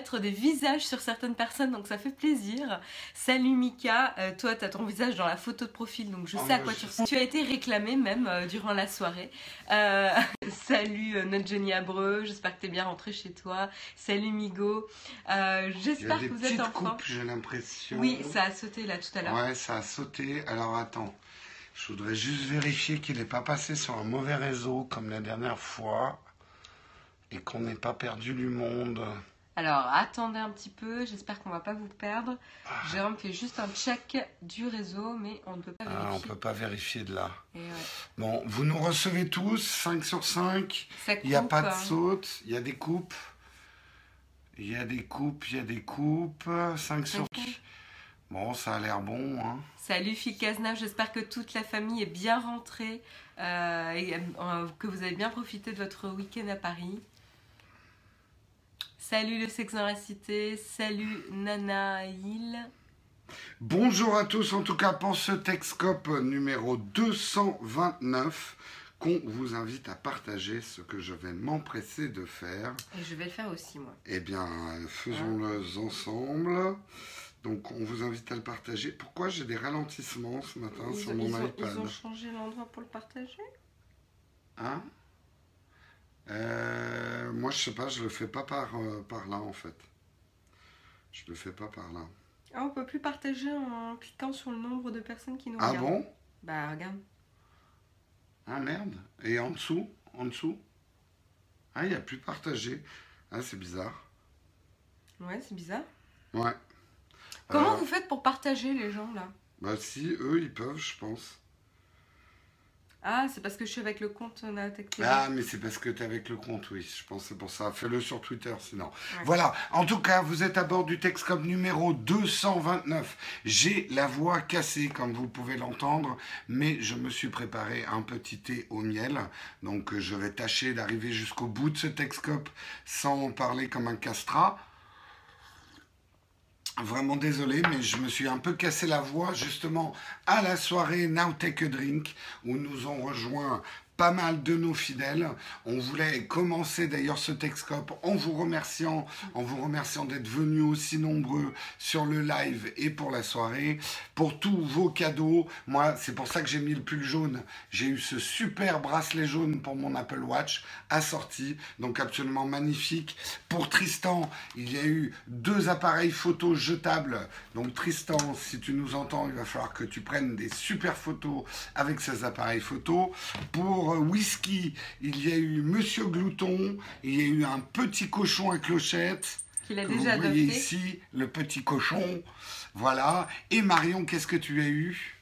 mettre des visages sur certaines personnes, donc ça fait plaisir. Salut Mika, euh, toi tu as ton visage dans la photo de profil, donc je Oh, sais à quoi je tu ressembles. Tu as été réclamé même euh, durant la soirée. Euh, salut euh, notre Jenny Abreu, j'espère que tu es bien rentré chez toi. Salut Migo, j'espère que vous êtes en forme. j'ai l'impression. Oui, ça a sauté là tout à l'heure. Ouais, ça a sauté. Alors attends, je voudrais juste vérifier qu'il n'est pas passé sur un mauvais réseau comme la dernière fois et qu'on n'ait pas perdu du monde. Alors attendez un petit peu, j'espère qu'on va pas vous perdre. Jérôme fait juste un check du réseau, mais on ne peut pas Ah, on vérifier. peut pas vérifier de là. Et ouais, Bon, vous nous recevez tous, 5 sur 5. ça Il n'y a pas de hein. saute, il y a des coupes. Il y a des coupes, il y a des coupes. 5 sur Ok. Bon, ça a l'air bon, hein. Salut Fikazna, j'espère que toute la famille est bien rentrée euh, et euh, que vous avez bien profité de votre week-end à Paris. Salut le sexe dans la cité, salut Nana Hill. Bonjour à tous, en tout cas pour ce Texcope numéro 229 qu'on vous invite à partager ce que je vais m'empresser de faire. Et je vais le faire aussi moi. Eh bien, euh, faisons-le ensemble. Donc, on vous invite à le partager. Pourquoi j'ai des ralentissements ce matin Ils, sur mon ils ont, iPad ils ont changé l'endroit pour le partager? Hein? Euh, Moi, je sais pas, je le fais pas par, euh, par là en fait. Je le fais pas par là. Ah, on peut plus partager en cliquant sur le nombre de personnes qui nous Ah regardent. bon? Bah regarde. Ah merde. Et en dessous? En dessous? Ah, il n'y a plus partagé. Ah, c'est bizarre. Ouais, c'est bizarre. Ouais. Comment Euh, vous faites pour partager les gens là? Bah si, eux, ils peuvent, je pense. Ah, c'est parce que je suis avec le compte Naotech TV. Ah, mais c'est parce que tu es avec le compte, oui. Je pense que c'est pour ça. Fais-le sur Twitter, sinon. Ouais. Voilà. En tout cas, vous êtes à bord du Texcom numéro 229. J'ai la voix cassée, comme vous pouvez l'entendre, mais je me suis préparé un petit thé au miel. Donc, je vais tâcher d'arriver jusqu'au bout de ce Texcop sans parler comme un castrat. Vraiment désolé, mais je me suis un peu cassé la voix justement à la soirée Now Take a Drink où nous ont rejoint pas mal de nos fidèles. On voulait commencer d'ailleurs ce Texcope en vous remerciant, en vous remerciant d'être venus aussi nombreux sur le live et pour la soirée, pour tous vos cadeaux. Moi, c'est pour ça que j'ai mis le pull jaune. J'ai eu ce super bracelet jaune pour mon Apple Watch assorti, donc absolument magnifique. Pour Tristan, il y a eu deux appareils photo jetables. Donc Tristan, si tu nous entends, il va falloir que tu prennes des super photos avec ces appareils photo. Pour Whisky, il y a eu Monsieur Glouton, il y a eu un petit cochon à clochette. Qu'il a que déjà vous voyez adopté. ici, le petit cochon. Voilà. Et Marion, qu'est-ce que tu as eu?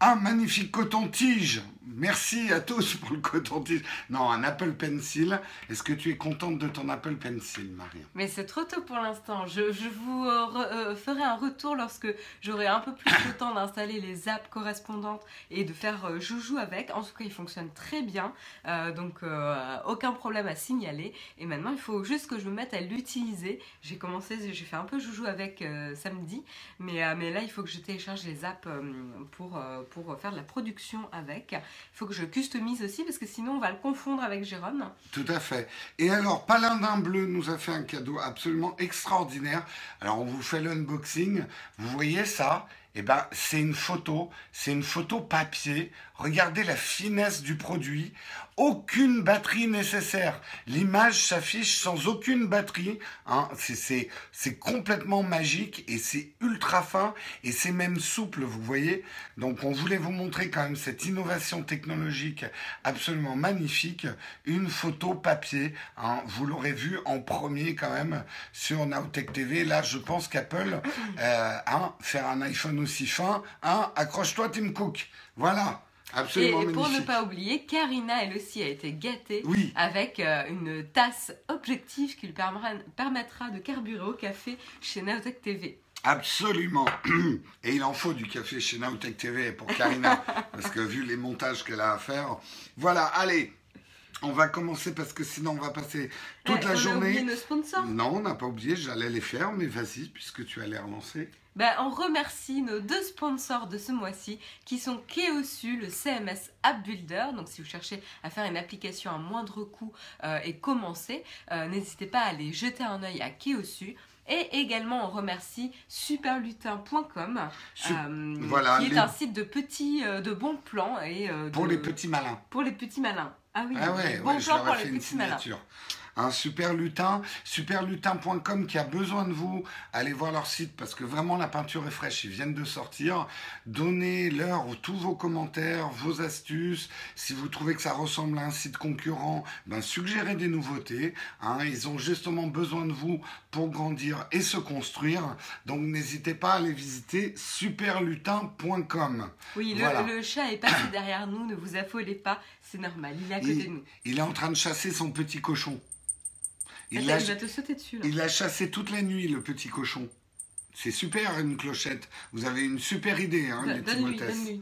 Un magnifique coton-tige. Merci à tous pour le coton-tige. Non, un Apple Pencil. Est-ce que tu es contente de ton Apple Pencil, Marion Mais c'est trop tôt pour l'instant. Je, vous euh, euh, ferai un retour lorsque j'aurai un peu plus de temps d'installer les apps correspondantes et de faire euh, joujou avec. En tout cas, il fonctionne très bien. Euh, donc, aucun problème à signaler. Et maintenant, il faut juste que je me mette à l'utiliser. J'ai commencé, j'ai fait un peu joujou avec samedi. Mais, mais là, il faut que je télécharge les apps pour, pour faire de la production avec. Il faut que je customise aussi parce que sinon, on va le confondre avec Jérôme. Tout à fait. Et alors, Paladin Bleu nous a fait un cadeau absolument extraordinaire. Alors, on vous fait l'unboxing. Vous voyez ça? Eh ben, c'est une photo. C'est une photo papier. Regardez la finesse du produit. Aucune batterie nécessaire. L'image s'affiche sans aucune batterie. hein. C'est- complètement magique et c'est ultra fin et c'est même souple, vous voyez. Donc, on voulait vous montrer quand même cette innovation technologique absolument magnifique. Une photo papier. hein. Vous l'aurez vu en premier quand même sur Nowtech TV. Là, je pense qu'Apple, euh, hein, faire un iPhone aussi fin, hein, accroche-toi Tim Cook. Voilà. Et Absolument pour ne pas oublier, Karina, elle aussi, a été gâtée Oui. avec euh, une tasse objective qui lui permettra, de carburer au café chez Naotech TV. Absolument. Et il en faut du café chez Nowtech TV pour Karina, parce que vu les montages qu'elle a à faire. Voilà, allez. On va commencer parce que sinon on va passer toute Eh, la on journée. oublié nos sponsors. Non, on n'a pas oublié, j'allais les faire, mais vas-y, puisque tu allais relancer. Ben, on remercie nos deux sponsors de ce mois-ci qui sont Keosu, le CMS App Builder. Donc si vous cherchez à faire une application à moindre coût euh, et commencer, euh, n'hésitez pas à aller jeter un œil à Keosu. Et également on remercie superlutin.com Su- euh, voilà, qui est les- un site de petits de bons plans et Pour de- les petits malins. pour les petits malins. Ah oui, Ah ouais, ouais, je pour les une malins. Un super lutin, superlutin.com qui a besoin de vous. Allez voir leur site parce que vraiment la peinture est fraîche. Ils viennent de sortir. Donnez-leur tous vos commentaires, vos astuces. Si vous trouvez que ça ressemble à un site concurrent, ben suggérez des nouveautés. hein. Ils ont justement besoin de vous pour grandir et se construire. Donc n'hésitez pas à aller visiter superlutin.com. Oui, le, Voilà. le chat est passé derrière nous, ne vous affolez pas, c'est normal, il est à côté Il- de nous. Il est en train de chasser son petit cochon. Il l'a te chassé toute la nuit, le petit cochon. C'est super, une clochette. Vous avez une super idée, hein, les Timothées.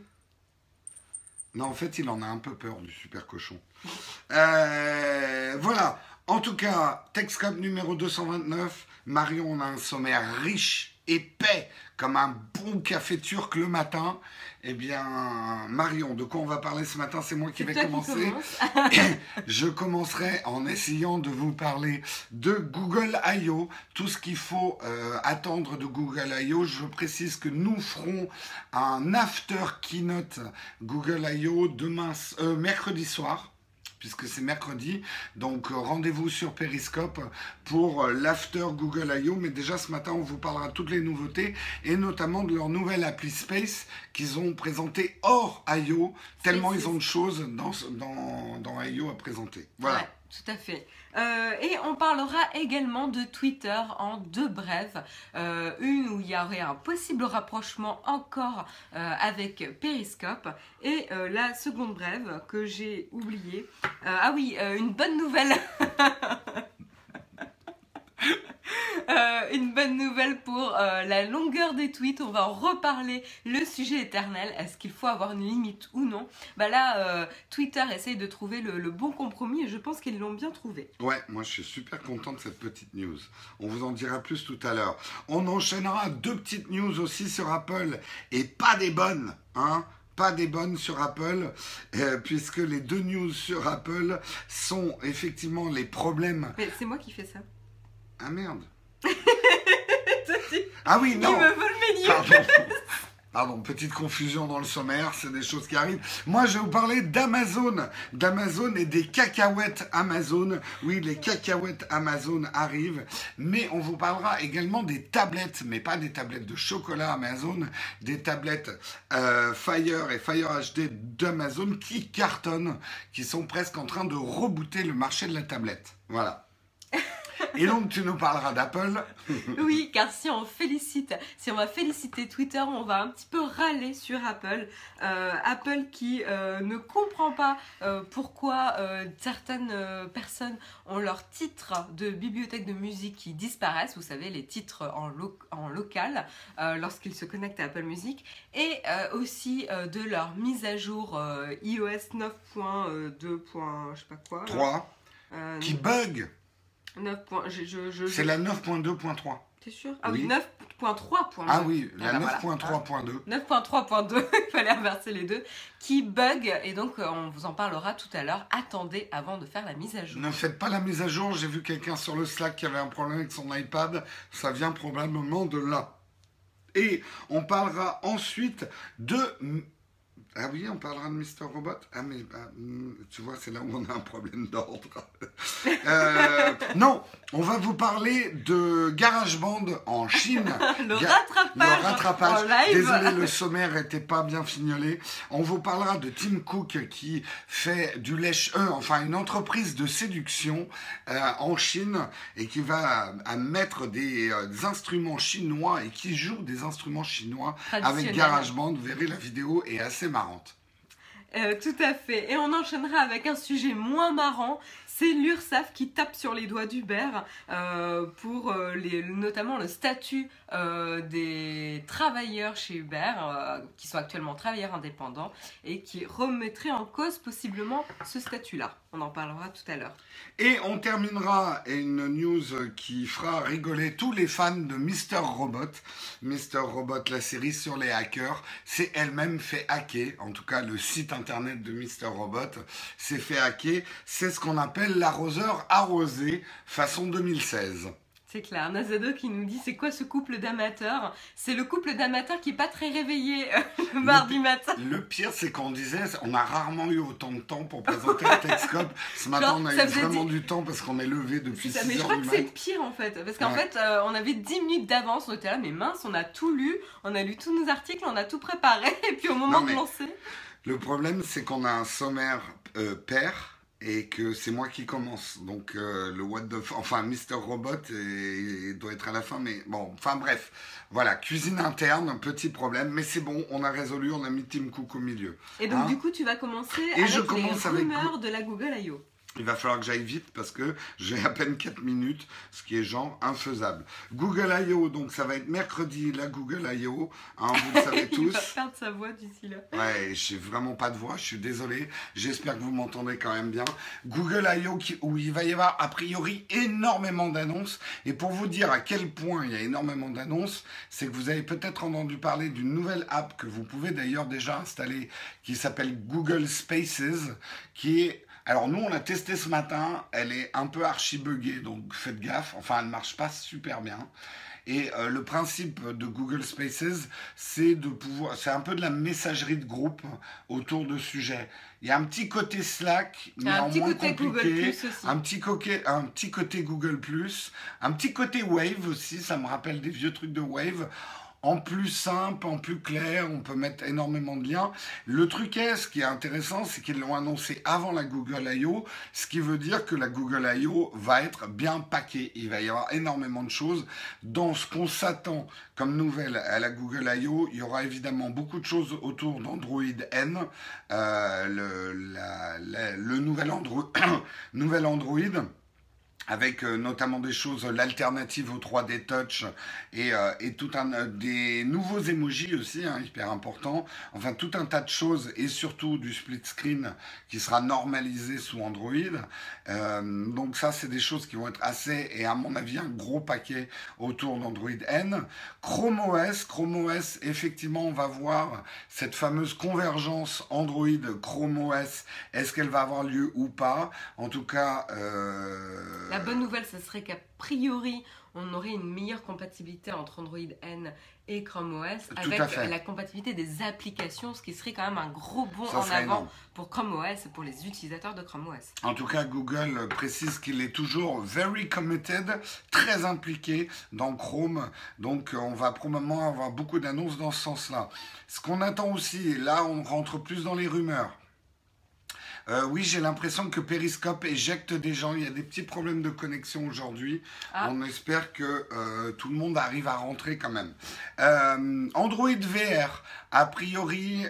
Non, en fait, il en a un peu peur du super cochon. Euh, voilà. En tout cas, Texcop numéro 229. Marion, on a un sommaire riche, épais, comme un bon café turc le matin. Eh bien, Marion, de quoi on va parler ce matin? C'est moi qui vais qui commencer. commence. Je commencerai en essayant de vous parler de Google I.O. Tout ce qu'il faut euh, attendre de Google I.O. Je précise que nous ferons un after keynote Google I.O. demain, euh, mercredi soir. Puisque c'est mercredi, donc euh, rendez-vous sur Periscope pour euh, l'after Google I.O. Mais déjà ce matin, on vous parlera de toutes les nouveautés et notamment de leur nouvelle appli Space qu'ils ont présenté hors I.O. Tellement ils ont de choses dans, dans, dans I.O. à présenter. Voilà. Ouais, tout à fait. Euh, et on parlera également de Twitter en deux brèves. Euh, une où il y aurait un possible rapprochement encore euh, avec Periscope. Et la seconde brève que j'ai oubliée. Ah oui, une bonne nouvelle. Euh, une bonne nouvelle pour euh, la longueur des tweets. On va en reparler. Le sujet éternel. Est-ce qu'il faut avoir une limite ou non? Bah là, euh, Twitter essaye de trouver le, le bon compromis et je pense qu'ils l'ont bien trouvé. Ouais, moi je suis super content de cette petite news. On vous en dira plus tout à l'heure. On enchaînera deux petites news aussi sur Apple et pas des bonnes, hein pas des bonnes sur Apple, euh, puisque les deux news sur Apple sont effectivement les problèmes. Mais c'est moi qui fais ça. Ah merde. Ah oui, Il non. me vole mes news. Pardon. Pardon, petite confusion dans le sommaire, c'est des choses qui arrivent. Moi, je vais vous parler d'Amazon, d'Amazon et des cacahuètes Amazon. Oui, les cacahuètes Amazon arrivent, mais on vous parlera également des tablettes, mais pas des tablettes de chocolat Amazon, des tablettes euh, Fire et Fire HD d'Amazon qui cartonnent, qui sont presque en train de rebooter le marché de la tablette. Voilà. Et donc, tu nous parleras d'Apple. Oui, car si on félicite, si on va féliciter Twitter, on va un petit peu râler sur Apple. Euh, Apple qui euh, ne comprend pas euh, pourquoi certaines personnes ont leur titre de bibliothèque de musique qui disparaissent. Vous savez, les titres en, lo- en local lorsqu'ils se connectent à Apple Music. Et aussi de leur mise à jour iOS 9.2. je sais pas quoi. là. 3, Euh, qui bug. 9. je, je, je- C'est la 9.2.3. T'es sûr? Ah Oui. oui, 9.3. Ah oui, la Ah bah voilà. 9.3.2. 9.3.2, il fallait inverser les deux, qui bug, et donc euh, on vous en parlera tout à l'heure. Attendez avant de faire la mise à jour. Ne faites pas la mise à jour. J'ai vu quelqu'un sur le Slack qui avait un problème avec son iPad. Ça vient probablement de là. Et on parlera ensuite de. Ah oui, on parlera de Mr. Robot. Ah mais bah, hmm, tu vois, c'est là où on a un problème d'ordre. Euh, non, on va vous parler de GarageBand en Chine. Le Ga- rattrapage, Le rattrapage. en. Désolé, le sommaire n'était pas bien fignolé. On vous parlera de Tim Cook qui fait du lèche euh, enfin une entreprise de séduction euh, en Chine et qui va à mettre des, euh, des instruments chinois et qui joue des instruments chinois avec. GarageBand. Vous verrez, la vidéo est assez marrante. Euh, tout à fait. Et on enchaînera avec un sujet moins marrant. C'est l'URSSAF qui tape sur les doigts d'Uber euh, pour euh, notamment le statut euh, des travailleurs chez Uber, qui sont actuellement travailleurs indépendants, et qui remettrait en cause possiblement ce statut-là. On en parlera tout à l'heure. Et on terminera une news qui fera rigoler tous les fans de Mr. Robot. Mr. Robot, la série sur les hackers, c'est elle-même fait hacker. En tout cas, le site internet de Mr. Robot s'est fait hacker. C'est ce qu'on appelle l'arroseur arrosé façon 2016. C'est clair. Nazado qui nous dit c'est quoi ce couple d'amateurs? C'est le couple d'amateurs qui est pas très réveillé euh, le mardi matin. Le pire, c'est qu'on disait, on a rarement eu autant de temps pour présenter le Texcope. Ce matin, on a eu vraiment du temps parce qu'on est levé depuis 6 heures. Mais je crois que c'est le pire en fait. Parce qu'en fait, euh, on avait 10 minutes d'avance. On était là, mais mince, on a tout lu. On a lu tous nos articles, on a tout préparé. Et puis au moment de lancer. Le problème, c'est qu'on a un sommaire euh, pair et que c'est moi qui commence. Donc euh, le what the enfin Mister Robot doit être à la fin, mais bon, enfin bref, voilà, cuisine interne, petit problème, mais c'est bon, on a résolu, on a mis Tim Cook au milieu. Et donc hein du coup, tu vas commencer et avec je commence les rumeurs de la Google I.O. Il va falloir que j'aille vite parce que j'ai à peine 4 minutes, ce qui est genre infaisable. Google I.O., donc ça va être mercredi, la Google I.O., hein, vous le savez tous. Il va perdre sa voix d'ici là. Ouais, j'ai vraiment pas de voix, je suis désolé. J'espère que vous m'entendez quand même bien. Google I.O., où il va y avoir a priori énormément d'annonces. Et pour vous dire à quel point il y a énormément d'annonces, c'est que vous avez peut-être entendu parler d'une nouvelle app que vous pouvez d'ailleurs déjà installer, qui s'appelle Google Spaces, qui est alors nous, on l'a testé ce matin, elle est un peu archi-buggée, donc faites gaffe, enfin elle ne marche pas super bien. Et euh, le principe de Google Spaces, c'est de pouvoir, c'est un peu de la messagerie de groupe autour de sujets. Il y a un petit côté Slack, mais en moins compliqué, un petit côté, un petit côté Google un petit côté Wave aussi. Ça me rappelle des vieux trucs de Wave en plus simple, en plus clair, on peut mettre énormément de liens. Le truc est, ce qui est intéressant, c'est qu'ils l'ont annoncé avant la Google I.O., ce qui veut dire que la Google I.O. va être bien paquée. Il va y avoir énormément de choses. Dans ce qu'on s'attend comme nouvelle à la Google I.O., il y aura évidemment beaucoup de choses autour d'Android N, euh, le, nouvel Android avec euh, notamment des choses, l'alternative au 3D Touch et, euh, et tout un euh, des nouveaux emojis aussi, hein, hyper important. Enfin, tout un tas de choses et surtout du split screen qui sera normalisé sous Android. donc ça, c'est des choses qui vont être assez et à mon avis un gros paquet autour d'Android N. Chrome OS, Chrome OS, effectivement, on va voir cette fameuse convergence Android Chrome OS. Est-ce qu'elle va avoir lieu ou pas? En tout cas. La bonne nouvelle, ce serait qu'a priori, on aurait une meilleure compatibilité entre Android N et Chrome OS avec la compatibilité des applications, ce qui serait quand même un gros bond en avant pour Chrome OS et pour les utilisateurs de Chrome OS. En tout cas, Google précise qu'il est toujours very committed, très impliqué dans Chrome. Donc, on va probablement avoir beaucoup d'annonces dans ce sens-là. Ce qu'on attend aussi, et là, on rentre plus dans les rumeurs. Euh, oui, j'ai l'impression que Periscope éjecte des gens. Il y a des petits problèmes de connexion aujourd'hui. Ah. On espère que euh, tout le monde arrive à rentrer quand même. Euh, Android VR, a priori,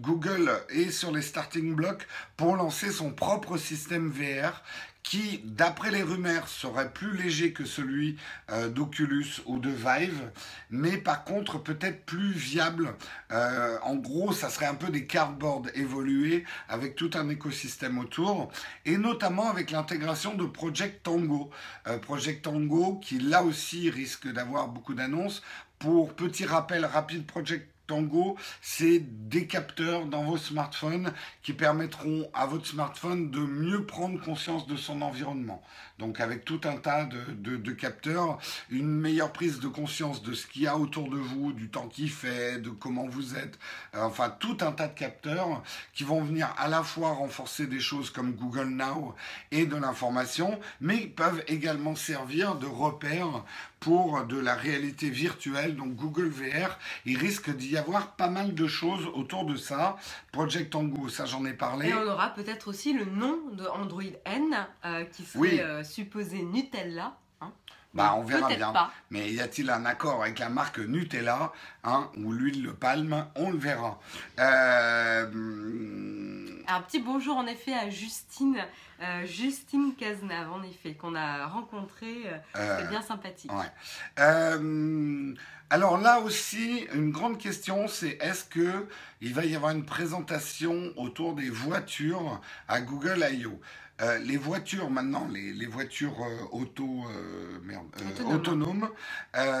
Google est sur les starting blocks pour lancer son propre système VR qui, d'après les rumeurs, serait plus léger que celui euh, d'Oculus ou de Vive, mais par contre peut-être plus viable. Euh, en gros, ça serait un peu des cardboards évolués avec tout un écosystème autour, et notamment avec l'intégration de Project Tango. Euh, Project Tango qui là aussi risque d'avoir beaucoup d'annonces. Pour petit rappel rapide, Project Tango, c'est des capteurs dans vos smartphones qui permettront à votre smartphone de mieux prendre conscience de son environnement. Donc avec tout un tas de, capteurs, une meilleure prise de conscience de ce qu'il y a autour de vous, du temps qu'il fait, de comment vous êtes, euh, enfin tout un tas de capteurs qui vont venir à la fois renforcer des choses comme Google Now et de l'information, mais peuvent également servir de repère pour de la réalité virtuelle, donc Google VR, il risque d'y avoir pas mal de choses autour de ça. Project Tango, ça j'en ai parlé. Et on aura peut-être aussi le nom de Android N, euh, qui serait euh, supposé Nutella. Bah, on verra bien. Mais y a-t-il un accord avec la marque Nutella hein, ou l'huile de palme On le verra. Euh, un petit bonjour en effet à Justine, euh, Justine Cazenave en effet, qu'on a rencontré. Euh, c'est bien sympathique. Alors là aussi, une grande question, c'est est-ce que il va y avoir une présentation autour des voitures à Google I.O. Euh, les voitures maintenant, les, voitures euh, auto, euh, merde, autonomes,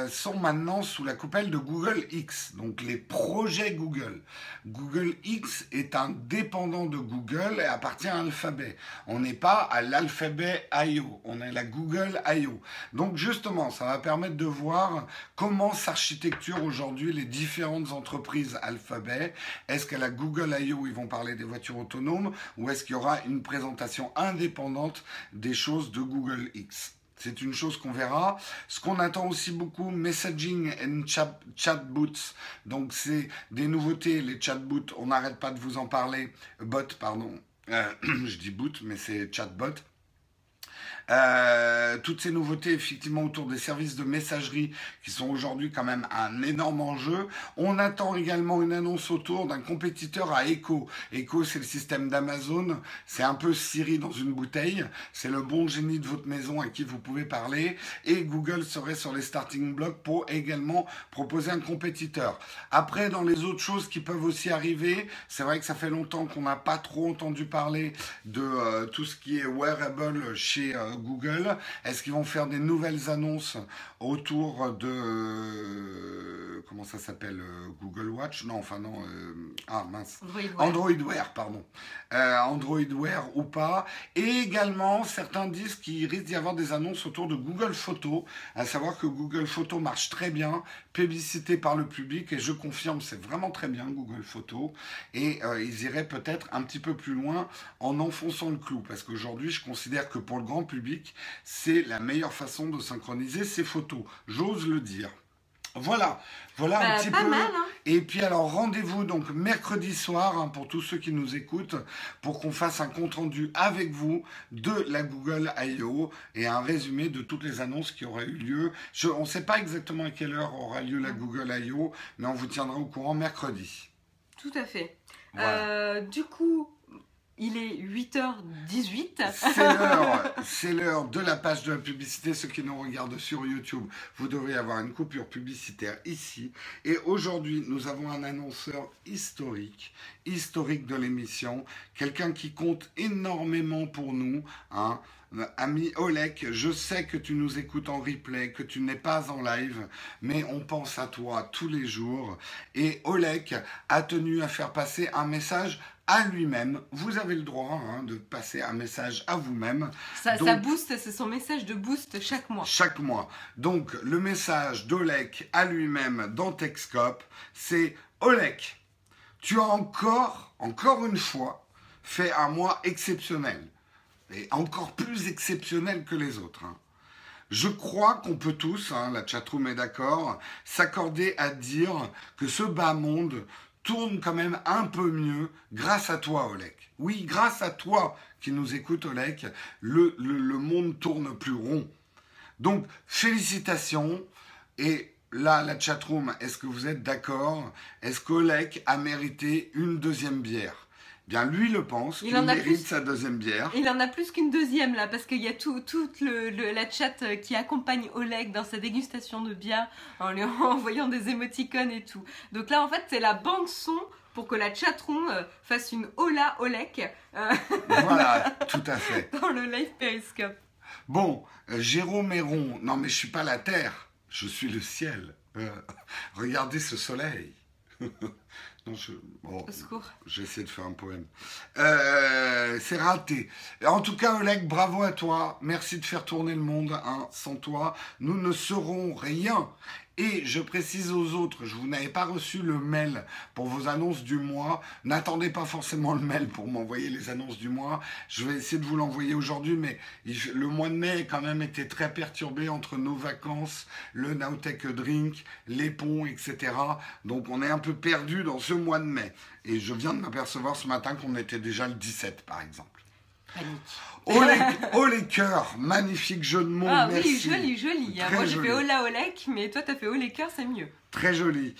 sont maintenant sous la coupelle de Google X, donc les projets Google. Google X est un dépendant de Google et appartient à Alphabet. On n'est pas à l'Alphabet I.O., on est à la Google I.O. Donc justement, ça va permettre de voir comment s'architecturent aujourd'hui les différentes entreprises Alphabet. Est-ce qu'à la Google I.O., ils vont parler des voitures autonomes ou est-ce qu'il y aura une présentation indépendante des choses de Google X. C'est une chose qu'on verra. Ce qu'on attend aussi beaucoup, messaging and chat, chatbots. Donc c'est des nouveautés, les chatbots, on n'arrête pas de vous en parler. Bot, pardon. Euh, je dis boot, mais c'est chatbot. Euh, toutes ces nouveautés effectivement autour des services de messagerie qui sont aujourd'hui quand même un énorme enjeu. On attend également une annonce autour d'un compétiteur à Echo. Echo, c'est le système d'Amazon. C'est un peu Siri dans une bouteille. C'est le bon génie de votre maison à qui vous pouvez parler. Et Google serait sur les starting blocks pour également proposer un compétiteur. Après, dans les autres choses qui peuvent aussi arriver, c'est vrai que ça fait longtemps qu'on n'a pas trop entendu parler de euh, tout ce qui est wearable chez euh, Google Est-ce qu'ils vont faire des nouvelles annonces autour de comment ça s'appelle euh, Google Watch? Non, enfin non. Euh, ah mince. Android Wear, pardon. Euh, Android Wear ou pas. Et également, certains disent qu'il risque d'y avoir des annonces autour de Google Photo, à savoir que Google Photo marche très bien, publicité par le public, et je confirme, c'est vraiment très bien Google Photo. Et ils iraient peut-être un petit peu plus loin en enfonçant le clou, parce qu'aujourd'hui, je considère que pour le grand public, c'est la meilleure façon de synchroniser ses photos. J'ose le dire. Voilà, voilà un bah, petit peu. Hein. Et puis alors rendez-vous donc mercredi soir hein, pour tous ceux qui nous écoutent pour qu'on fasse un compte rendu avec vous de la Google I.O. et un résumé de toutes les annonces qui auraient eu lieu. on ne sait pas exactement à quelle heure aura lieu la Google I.O. mais on vous tiendra au courant mercredi. Tout à fait. Euh, du coup, il est 8h18. C'est l'heure, de la page de la publicité. Ceux qui nous regardent sur YouTube, vous devriez avoir une coupure publicitaire ici. Et aujourd'hui, nous avons un annonceur historique, historique de l'émission, quelqu'un qui compte énormément pour nous. Hein. Ami Olek, je sais que tu nous écoutes en replay, que tu n'es pas en live, mais on pense à toi tous les jours. Et Olek a tenu à faire passer un message à lui-même. Vous avez le droit hein, de passer un message à vous-même. Ça, ça booste, c'est son message de boost chaque mois. Chaque mois. Donc le message d'Olek à lui-même dans Techscope, c'est Olek, tu as encore, encore une fois, fait un mois exceptionnel. Et encore plus exceptionnel que les autres. Hein. Je crois qu'on peut tous, hein, la chatroom est d'accord, s'accorder à dire que ce bas monde tourne quand même un peu mieux grâce à toi, Olek. Oui, grâce à toi qui nous écoute, Olek, le, le, monde tourne plus rond. Donc, félicitations. Et là, la chatroom, est-ce que vous êtes d'accord? Est-ce qu'Olek a mérité une deuxième bière? Bien, lui le pense, il, en mérite sa deuxième bière. Il en a plus qu'une deuxième là, parce qu'il y a tout, toute le, la chat euh, qui accompagne Oleg dans sa dégustation de bière en lui envoyant des émoticônes et tout. Donc là, en fait, c'est la bande son pour que la chatroom euh, fasse une hola Oleg. Euh, voilà, tout à fait. Dans le live Periscope. Bon, Jérôme Héron, non mais je suis pas la terre, je suis le ciel. regardez ce soleil. Non, je, bon, j'essaie de faire un poème. Euh, c'est raté. En tout cas, Oleg, bravo à toi. Merci de faire tourner le monde. Hein. Sans toi, nous ne serons rien. Et je précise aux autres, je vous n'avez pas reçu le mail pour vos annonces du mois. N'attendez pas forcément le mail pour m'envoyer les annonces du mois. Je vais essayer de vous l'envoyer aujourd'hui, mais le mois de mai a quand même été très perturbé entre nos vacances, le Nowtech Drink, les ponts, etc. Donc on est un peu perdu dans ce mois de mai. Et je viens de m'apercevoir ce matin qu'on était déjà le 17, par exemple. Oh les, cœurs, magnifique jeu de mots. Ah oui, joli, joli. Moi j'ai fait Ola Olek, mais toi t'as fait Oh les cœurs, c'est mieux. Très joli.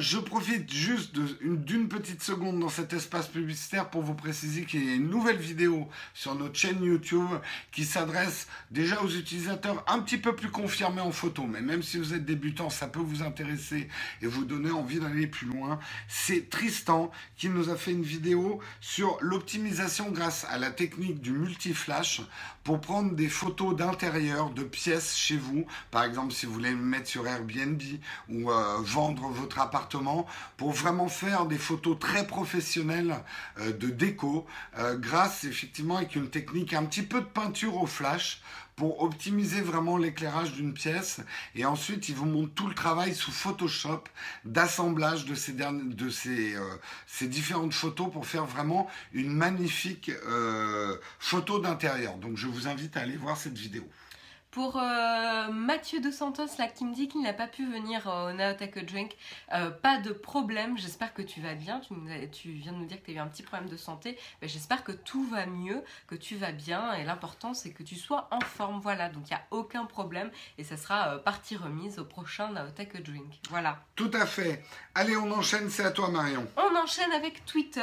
Je profite juste d'une petite seconde dans cet espace publicitaire pour vous préciser qu'il y a une nouvelle vidéo sur notre chaîne YouTube qui s'adresse déjà aux utilisateurs un petit peu plus confirmés en photo. Mais même si vous êtes débutant, ça peut vous intéresser et vous donner envie d'aller plus loin. C'est Tristan qui nous a fait une vidéo sur l'optimisation grâce à la technique du multi-flash pour prendre des photos d'intérieur, de pièces chez vous. Par exemple, si vous voulez me mettre sur Airbnb ou... Euh, euh, vendre votre appartement pour vraiment faire des photos très professionnelles euh, de déco euh, grâce effectivement avec une technique un petit peu de peinture au flash pour optimiser vraiment l'éclairage d'une pièce. Et ensuite, il vous montre tout le travail sous Photoshop d'assemblage de, ces, de ces, ces, différentes photos pour faire vraiment une magnifique photo d'intérieur. Donc, je vous invite à aller voir cette vidéo. Pour euh, Mathieu De Santos, là, qui me dit qu'il n'a pas pu venir au Now Take a Drink, euh, pas de problème, j'espère que tu vas bien. Tu, viens de nous dire que tu as eu un petit problème de santé. j'espère que tout va mieux, que tu vas bien. Et l'important, c'est que tu sois en forme. Voilà, donc il n'y a aucun problème. Et ça sera euh, partie remise au prochain Now Take a Drink. Voilà. Tout à fait. Allez, on enchaîne, c'est à toi, Marion. On enchaîne avec Twitter.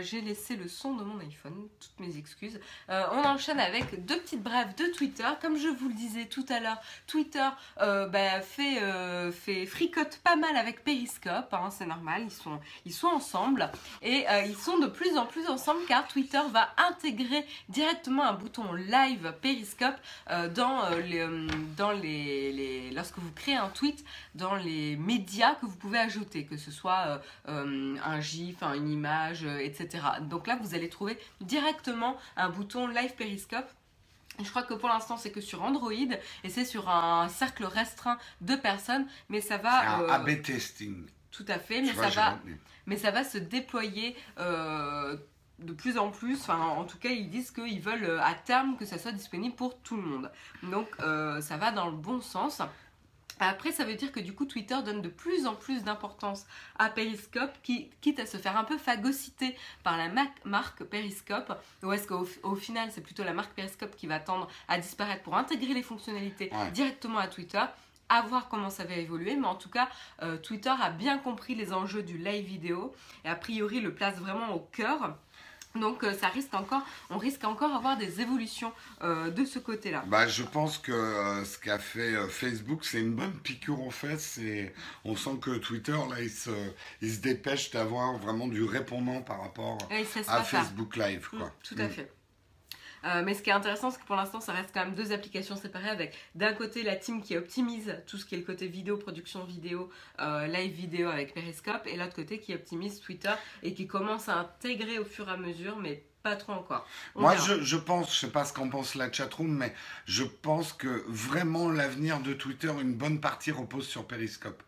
J'ai laissé le son de mon iPhone, toutes mes excuses. on enchaîne avec deux petites brèves de Twitter. Comme je vous le disais tout à l'heure, Twitter euh, bah, fait, euh, fait fricote pas mal avec Periscope, hein, c'est normal, ils sont, ils sont ensemble et euh, ils sont de plus en plus ensemble car Twitter va intégrer directement un bouton live Periscope dans, les, dans les, lorsque vous créez un tweet dans les médias que vous pouvez ajouter, que ce soit un GIF, une image, etc. Donc là, vous allez trouver directement un bouton live Periscope je crois que pour l'instant c'est que sur Android et c'est sur un cercle restreint de personnes, mais ça va. C'est un euh, AB testing. Tout à fait, mais ça va, mais ça va se déployer. Euh, de plus en plus, enfin en tout cas ils disent qu'ils veulent euh, à terme que ça soit disponible pour tout le monde. Donc ça va dans le bon sens. Après, ça veut dire que du coup, Twitter donne de plus en plus d'importance à Periscope, qui, quitte à se faire un peu phagocyter par la marque Periscope, ou est-ce qu'au final, c'est plutôt la marque Periscope qui va tendre à disparaître pour intégrer les fonctionnalités directement à Twitter à voir comment ça va évoluer, mais en tout cas, euh, Twitter a bien compris les enjeux du live vidéo. Et a priori le place vraiment au cœur donc euh, ça risque encore, on risque encore d'avoir des évolutions euh, de ce côté-là. Bah, je pense que euh, ce qu'a fait Facebook, c'est une bonne piqûre aux fesses et on sent que Twitter, là, il se, il se dépêche d'avoir vraiment du répondant par rapport à Facebook Live. Quoi. tout à mm. fait. Euh, mais ce qui est intéressant, c'est que pour l'instant, ça reste quand même deux applications séparées avec d'un côté la team qui optimise tout ce qui est le côté vidéo, production vidéo, euh, live vidéo avec Periscope, et l'autre côté qui optimise Twitter et qui commence à intégrer au fur et à mesure, mais pas trop encore. Moi, je, je, pense, je sais pas ce qu'en pense la chatroom, mais je pense que vraiment l'avenir de Twitter, une bonne partie repose sur Periscope.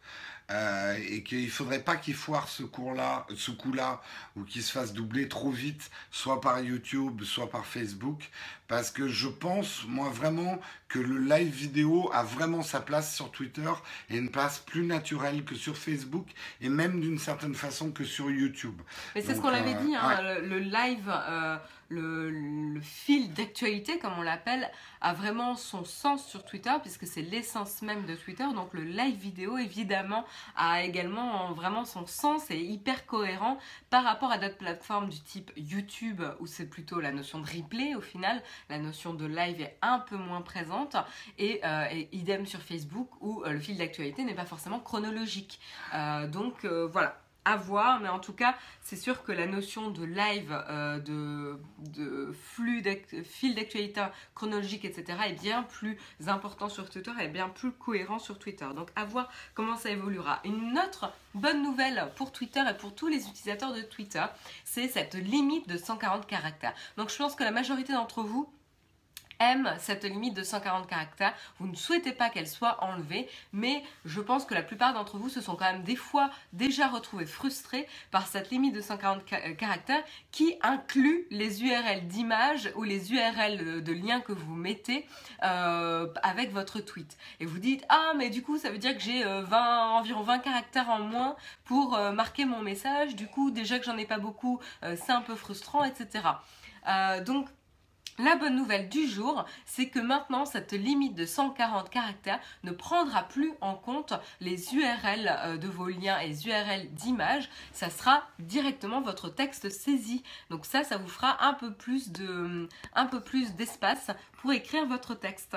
Euh, et qu'il ne faudrait pas qu'il foire ce cours-là, ce coup-là, ou qu'il se fasse doubler trop vite, soit par YouTube, soit par Facebook, parce que je pense, moi, vraiment, que le live vidéo a vraiment sa place sur Twitter et une place plus naturelle que sur Facebook, et même d'une certaine façon que sur YouTube. Mais c'est ce qu'on avait dit, hein, le, live... Euh, le, fil d'actualité, comme on l'appelle, a vraiment son sens sur Twitter, puisque c'est l'essence même de Twitter. Donc le live vidéo, évidemment, a également vraiment son sens et hyper cohérent par rapport à d'autres plateformes du type YouTube, où c'est plutôt la notion de replay au final, la notion de live est un peu moins présente, et, euh, idem sur Facebook, où euh, le fil d'actualité n'est pas forcément chronologique. Euh, donc voilà voir, mais en tout cas, c'est sûr que la notion de live, euh, de, de, flux, fil d'actualité chronologique, etc., est bien plus important sur Twitter et bien plus cohérent sur Twitter. Donc, à voir comment ça évoluera. Une autre bonne nouvelle pour Twitter et pour tous les utilisateurs de Twitter, c'est cette limite de 140 caractères. Donc, je pense que la majorité d'entre vous aime cette limite de 140 caractères. Vous ne souhaitez pas qu'elle soit enlevée, mais je pense que la plupart d'entre vous se sont quand même des fois déjà retrouvés frustrés par cette limite de 140 euh, caractères qui inclut les URL d'images ou les URL de liens que vous mettez euh, avec votre tweet. Et vous dites ah mais du coup ça veut dire que j'ai 20 euh, environ 20 caractères en moins pour marquer mon message. Du coup déjà que j'en ai pas beaucoup, c'est un peu frustrant, etc. donc La bonne nouvelle du jour, c'est que maintenant cette limite de 140 caractères ne prendra plus en compte les URL euh, de vos liens et les URL d'images. Ça sera directement votre texte saisi. Donc ça, ça vous fera un peu plus de, un peu plus d'espace pour écrire votre texte.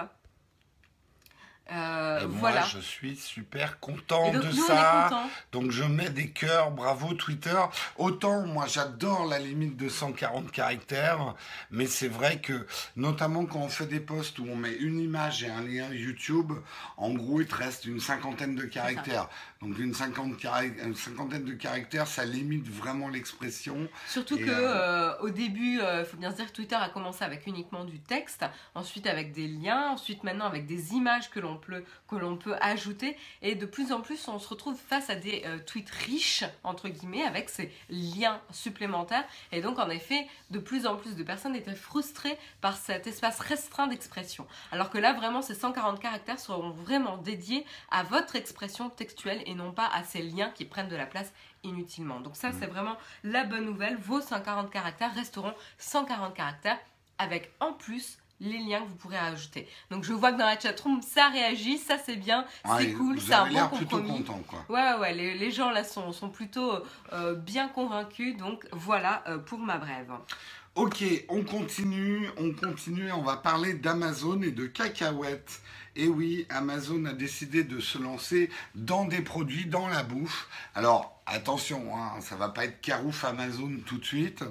Euh, voilà. je suis super content de ça. Donc je mets des cœurs, bravo Twitter. Autant moi j'adore la limite de 140 caractères, mais c'est vrai que notamment quand on fait des posts où on met une image et un lien YouTube, en gros il te reste une cinquantaine de caractères. Donc une, cinquantaine de caractères, ça limite vraiment l'expression. Surtout que euh, au début, il euh, faut bien se dire que Twitter a commencé avec uniquement du texte, ensuite avec des liens, ensuite maintenant avec des images que l'on peut, que l'on peut ajouter. Et de plus en plus, on se retrouve face à des euh, tweets riches, entre guillemets, avec ces liens supplémentaires. Et donc en effet, de plus en plus de personnes étaient frustrées par cet espace restreint d'expression. Alors que là, vraiment, ces 140 caractères seront vraiment dédiés à votre expression textuelle et non pas à ces liens qui prennent de la place inutilement. Donc ça, c'est mm. vraiment la bonne nouvelle. Vos 140 caractères resteront 140 caractères avec en plus les liens que vous pourrez ajouter. Donc je vois que dans la chatroom ça réagit, ça c'est bien, c'est cool, c'est un bon compromis. Content, quoi. Ouais ouais, les, les, gens là sont, sont plutôt euh, bien convaincus, donc voilà euh, pour ma brève. Ok, on continue, on continue, on va parler d'Amazon et de cacahuètes. Et oui, Amazon a décidé de se lancer dans des produits, dans la bouffe. Alors, Attention, hein, ça va pas être carouf Amazon tout de suite.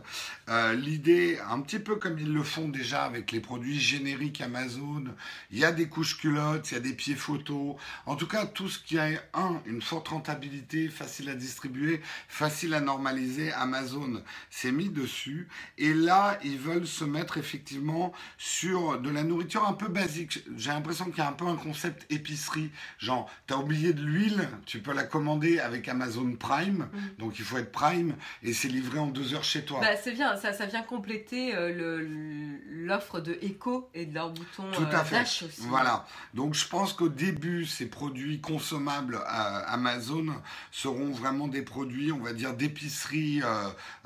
Euh, l'idée, un petit peu comme ils le font déjà avec les produits génériques Amazon, il y a des couches culottes, il y a des pieds photos. En tout cas, tout ce qui a un, une forte rentabilité, facile à distribuer, facile à normaliser, Amazon s'est mis dessus. Et là, ils veulent se mettre effectivement sur de la nourriture un peu basique. J'ai l'impression qu'il y a un peu un concept épicerie. Genre, tu as oublié de l'huile, tu peux la commander avec Amazon Prime Donc il faut être Prime, et c'est livré en deux heures chez toi. Bah, c'est bien, ça, ça vient compléter euh, l'offre de Echo et de leur bouton Tout à euh, fait. aussi. Voilà, donc je pense qu'au début, ces produits consommables à Amazon seront vraiment des produits, on va dire, d'épicerie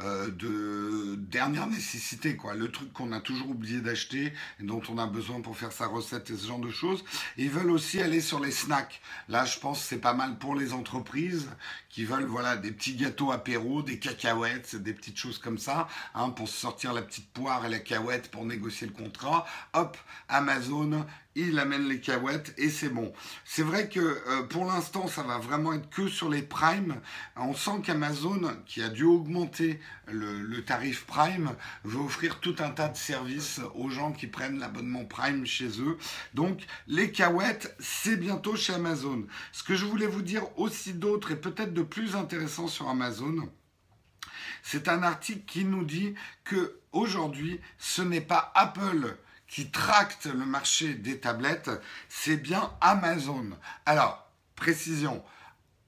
euh, de dernière nécessité, quoi. Le truc qu'on a toujours oublié d'acheter et dont on a besoin pour faire sa recette et ce genre de choses. ils veulent aussi aller sur les snacks. Là, je pense que c'est pas mal pour les entreprises qui veulent voilà des petits gâteaux apéro, des cacahuètes, des petites choses comme ça, hein, pour sortir la petite poire et la cacahuète pour négocier le contrat. Hop, Amazon, il amène les cacahuètes et c'est bon. C'est vrai que euh, pour l'instant, ça va vraiment être que sur les Prime. On sent qu'Amazon, qui a dû augmenter le, tarif Prime, veut offrir tout un tas de services aux gens qui prennent l'abonnement Prime chez eux. Donc, les cacahuètes, c'est bientôt chez Amazon. Ce que je voulais vous dire aussi d'autre et peut-être de plus intéressant sur Amazon, c'est un article qui nous dit que aujourd'hui, ce n'est pas Apple qui tracte le marché des tablettes, c'est bien Amazon. Alors, précision,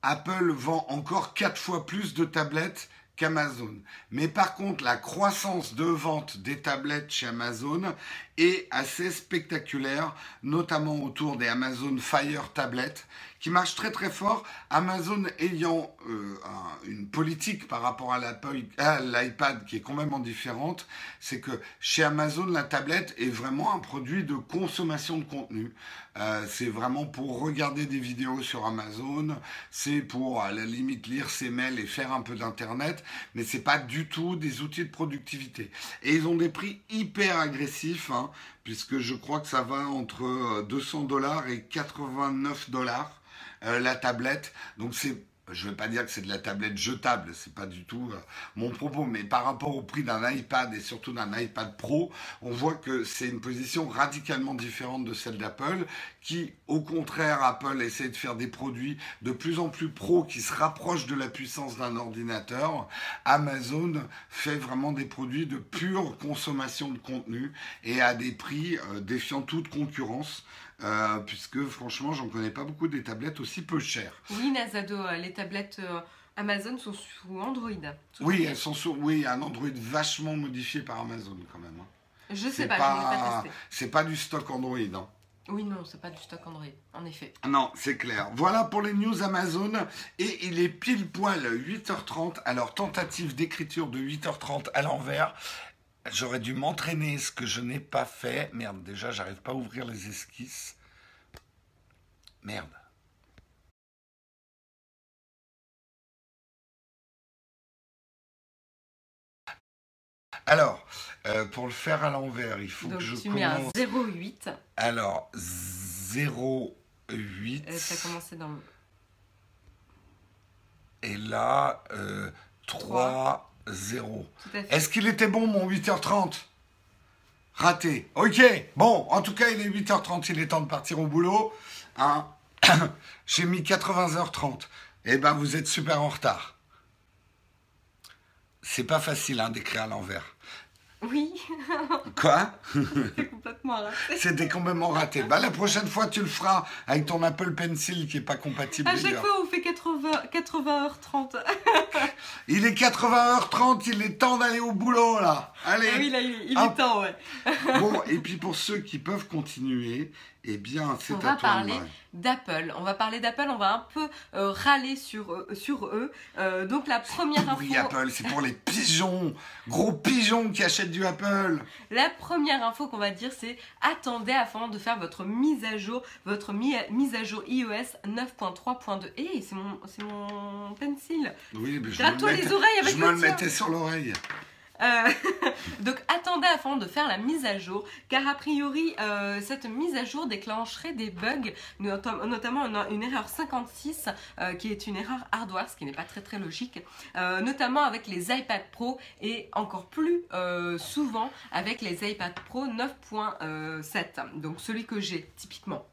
Apple vend encore 4 fois plus de tablettes qu'Amazon. Mais par contre, la croissance de vente des tablettes chez Amazon est assez spectaculaire, notamment autour des Amazon Fire tablettes, qui marchent très très fort. Amazon ayant euh, une politique par rapport à l'iPad qui est complètement différente, c'est que chez Amazon, la tablette est vraiment un produit de consommation de contenu. Euh, c'est vraiment pour regarder des vidéos sur Amazon, c'est pour à la limite lire ses mails et faire un peu d'internet, mais c'est pas du tout des outils de productivité. Et ils ont des prix hyper agressifs. Hein puisque je crois que ça va entre 200 euh, dollars et 89 dollars euh, la tablette. Donc c'est je ne vais pas dire que c'est de la tablette jetable, c'est pas du tout euh, mon propos, mais par rapport au prix d'un iPad et surtout d'un iPad Pro, on voit que c'est une position radicalement différente de celle d'Apple, qui, au contraire, Apple essaie de faire des produits de plus en plus pro qui se rapprochent de la puissance d'un ordinateur. Amazon fait vraiment des produits de pure consommation de contenu et à des prix euh, défiant toute concurrence. Euh, puisque franchement, j'en connais pas beaucoup des tablettes aussi peu chères. Oui, Nazado, euh, les tablettes euh, Amazon sont sous Android. Oui, elles sont sous oui, un Android vachement modifié par Amazon quand même. Hein. Je sais pas, pas. C'est pas du stock Android. Hein. Oui, non, c'est pas du stock Android, en effet. Non, c'est clair. Voilà pour les news Amazon. Et il est pile poil 8h30. Alors, tentative d'écriture de 8h30 à l'envers. J'aurais dû m'entraîner, ce que je n'ai pas fait. Merde, déjà, j'arrive pas à ouvrir les esquisses. Merde. Alors, euh, pour le faire à l'envers, il faut Donc que je tu mets un commence. 0,8. Alors, 0,8. Euh, ça a commencé dans le... Et là, euh, 3, 0. Tout à fait. Est-ce qu'il était bon mon 8h30 Raté. Ok. Bon, en tout cas, il est 8h30, il est temps de partir au boulot. Hein J'ai mis 80h30. Eh ben, vous êtes super en retard. C'est pas facile hein, d'écrire à l'envers. Oui, Quoi? C'est complètement raté. C'était complètement raté. Bah, la prochaine fois, tu le feras avec ton Apple Pencil qui est pas compatible. À chaque d'ailleurs. fois, on fait 80, 80h30. Il est 80h30, il est temps d'aller au boulot là. Allez. Ah oui, là, il, est temps, ouais. Bon, et puis pour ceux qui peuvent continuer, eh bien, c'est On à va toi. parler d'Apple. On va parler d'Apple, on va un peu euh, râler sur, eux- sur eux. Euh, donc la première info, Oui, Apple, c'est pour les pigeons, gros pigeons qui achètent du Apple. la première info qu'on va dire, c'est attendez avant de faire votre mise à jour, votre mi- mise à jour iOS 9.3.2. Et c'est mon, c'est mon pencil. Oui, mais je Gratte-toi me le les oreilles avec Je me le mettais sur l'oreille. Euh, donc attendez avant de faire la mise à jour, car a priori euh, cette mise à jour déclencherait des bugs, notam- notamment une, erreur 56 euh, qui est une erreur hardware, ce qui n'est pas très très logique, notamment avec les iPad Pro et encore plus souvent avec les iPad Pro 9.7, donc celui que j'ai typiquement.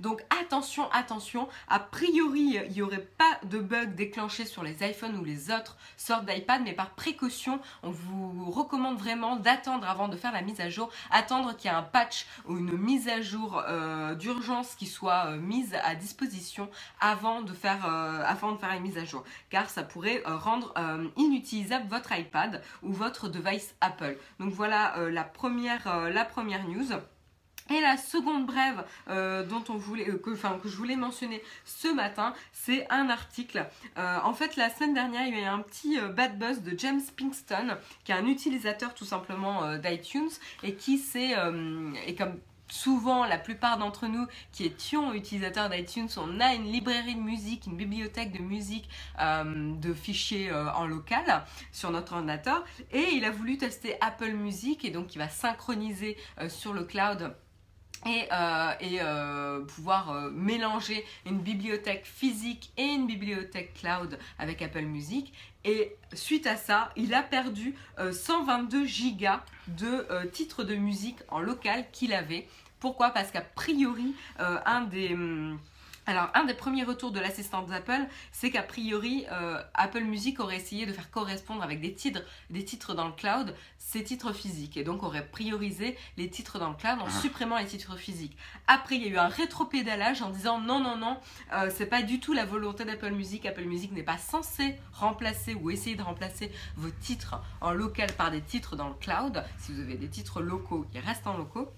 Donc attention, attention, a priori il n'y aurait pas de bug déclenché sur les iPhones ou les autres sortes d'iPad, mais par précaution, on vous recommande vraiment d'attendre avant de faire la mise à jour, attendre qu'il y ait un patch ou une mise à jour euh, d'urgence qui soit euh, mise à disposition avant de faire, euh, mise à jour, car ça pourrait euh, rendre inutilisable votre iPad ou votre device Apple. Donc voilà la première news. Et la seconde brève euh, dont on voulait, euh, que, que je voulais mentionner ce matin, c'est un article. Euh, en fait, la semaine dernière, il y a eu un petit bad buzz de James Pinkston, qui est un utilisateur tout simplement d'iTunes et qui s'est, et comme souvent la plupart d'entre nous qui étions utilisateurs d'iTunes, on a une librairie de musique, une bibliothèque de musique, de fichiers en local sur notre ordinateur, et il a voulu tester Apple Music et donc il va synchroniser sur le cloud et, euh, euh, pouvoir euh, mélanger une bibliothèque physique et une bibliothèque cloud avec Apple Music. Et suite à ça, il a perdu euh, 122 gigas de titres de musique en local qu'il avait. Pourquoi? Parce qu'a priori, un des... hum, alors, un des premiers retours de l'assistante d'Apple, c'est qu'a priori, euh, Apple Music aurait essayé de faire correspondre avec des titres, des titres dans le cloud, ces titres physiques, et donc aurait priorisé les titres dans le cloud en Ah. supprimant les titres physiques. Après, il y a eu un rétropédalage en disant non, non, non, euh, c'est pas du tout la volonté d'Apple Music. Apple Music n'est pas censé remplacer ou essayer de remplacer vos titres en local par des titres dans le cloud. Si vous avez des titres locaux, ils restent en locaux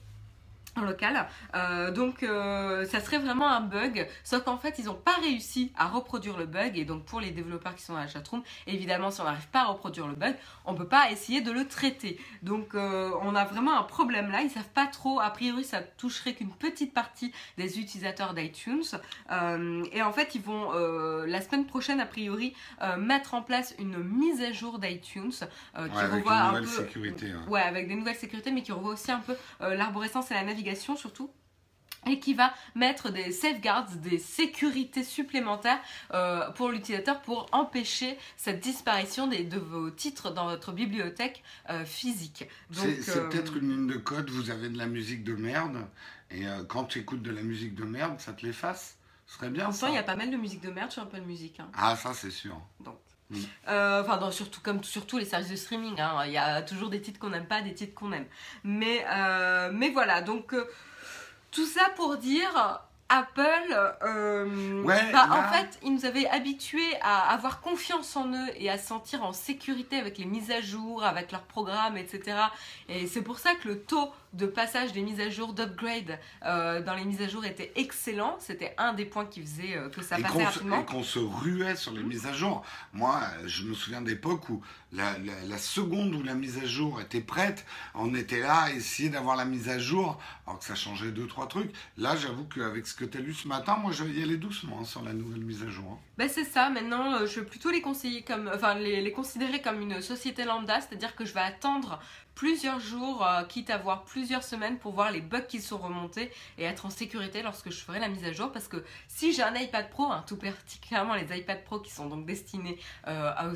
en local. Euh, donc euh, ça serait vraiment un bug, sauf qu'en fait ils n'ont pas réussi à reproduire le bug et donc pour les développeurs qui sont dans la chatroom, évidemment si on n'arrive pas à reproduire le bug, on peut pas essayer de le traiter. Donc euh, on a vraiment un problème là, ils savent pas trop, a priori ça toucherait qu'une petite partie des utilisateurs d'iTunes et en fait ils vont la semaine prochaine a priori mettre en place une mise à jour d'iTunes qui Ouais, avec revoit une un peu sécurité. hein. Ouais, avec des nouvelles sécurités, mais qui revoit aussi un peu l'arborescence et la navigation surtout. Et qui va mettre des safeguards, des sécurités supplémentaires euh, pour l'utilisateur pour empêcher cette disparition des, de vos titres dans votre bibliothèque euh, physique. C'est euh, peut-être une ligne de code, vous avez de la musique de merde, et quand tu écoutes de la musique de merde, ça te l'efface. Ce serait bien En il y a pas mal de musique de merde sur Apple Music. hein. Ah, ça c'est sûr. Donc. Mm. Euh, Enfin, surtout comme surtout les services de streaming, hein. il y a toujours des titres qu'on n'aime pas, des titres qu'on aime. Mais, euh, mais voilà, donc euh, tout ça pour dire, Apple, Ouais, bah, en fait, ils nous avaient habitués à avoir confiance en eux et à se sentir en sécurité avec les mises à jour, avec leurs programmes, etc. Et c'est pour ça que le taux de passage des mises à jour, d'upgrade euh, dans les mises à jour était excellent. C'était un des points qui faisait euh, que ça et passait se, rapidement. et qu'on se ruait sur les mises à jour. Moi, euh, je me souviens d'époques où la, la- la seconde où la mise à jour était prête, on était là à essayer d'avoir la mise à jour, alors que ça changeait deux, trois trucs. Là, j'avoue qu'avec ce que tu as lu ce matin, moi, je vais y aller doucement hein, sur la nouvelle mise à jour. hein. Ben c'est ça, maintenant euh, je vais plutôt les considérer comme une société lambda, c'est-à-dire que je vais attendre plusieurs jours, euh, quitte à voir plusieurs semaines pour voir les bugs qui sont remontés et être en sécurité lorsque je ferai la mise à jour. Parce que si j'ai un iPad Pro, hein, tout particulièrement les iPad Pro qui sont donc destinés euh,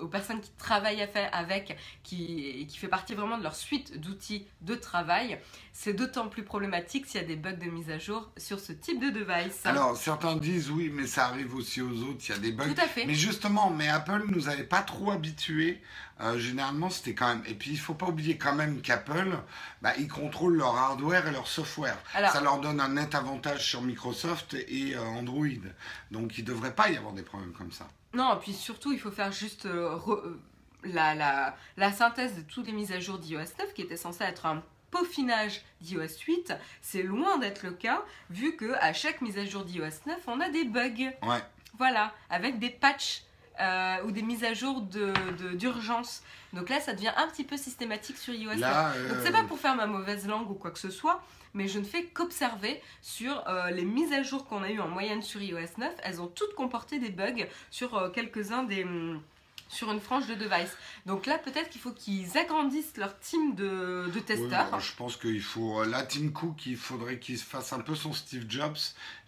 aux personnes qui travaillent à faire avec, qui, qui fait partie vraiment de leur suite d'outils de travail, c'est d'autant plus problématique s'il y a des bugs de mise à jour sur ce type de device. Alors, certains disent oui, mais ça arrive aussi aux autres, il y a des bugs. Tout à fait. Mais justement, mais Apple nous avait pas trop habitués. Euh, généralement, c'était quand même. Et puis, il faut pas oublier quand même qu'Apple, bah, ils contrôlent leur hardware et leur software. Alors- Ça leur donne un net avantage sur Microsoft et euh, Android. Donc, il devrait pas y avoir des problèmes comme ça. Non, et puis surtout, il faut faire juste euh, re- la, la, la synthèse de toutes les mises à jour d'iOS 9, qui était censé être un peaufinage d'iOS 8. C'est loin d'être le cas, vu que à chaque mise à jour d'iOS 9, on a des bugs. Ouais. Voilà, avec des patchs euh, ou des mises à jour de- de- d'urgence. Donc là, ça devient un petit peu systématique sur iOS 9. Là, Donc euh, c'est pas pour faire ma mauvaise langue ou quoi que ce soit, mais je ne fais qu'observer sur euh, les mises à jour qu'on a eues en moyenne sur iOS 9. Elles ont toutes comporté des bugs sur euh, quelques-uns des... hum, sur une frange de device. Donc là, peut-être qu'il faut qu'ils agrandissent leur team de, testeurs. bon, je pense qu'il faut. euh, Là, Tim Cook, il faudrait qu'il se fasse un peu son Steve Jobs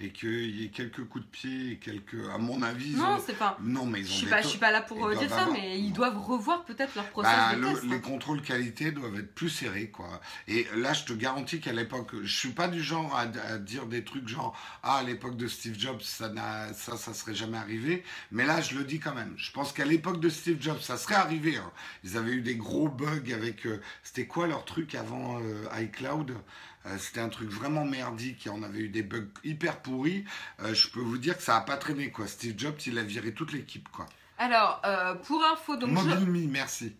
et qu'il y ait quelques coups de pied et quelques. À mon avis, non, ont- c'est pas... Non, mais ils ont Je suis pas, je suis pas là pour ils euh, doivent dire ça, avoir- mais ils doivent revoir peut-être leur process Bah, de le- test. les contrôles qualité doivent être plus serrés, quoi. Et là, je te garantis qu'à l'époque, je suis pas du genre à, à dire des trucs genre ah à l'époque de Steve Jobs, ça, ça, ça serait jamais arrivé. Mais là, je le dis quand même. Je pense qu'à l'époque de Steve Jobs, ça serait arrivé. hein. Ils avaient eu des gros bugs avec. euh, C'était quoi leur truc avant euh, iCloud? Euh, C'était un truc vraiment merdique. et On avait eu des bugs hyper pourris. Je peux vous dire que ça a pas traîné, quoi. Steve Jobs, il a viré toute l'équipe, quoi. Alors, pour info, donc je, Mobile Me, merci.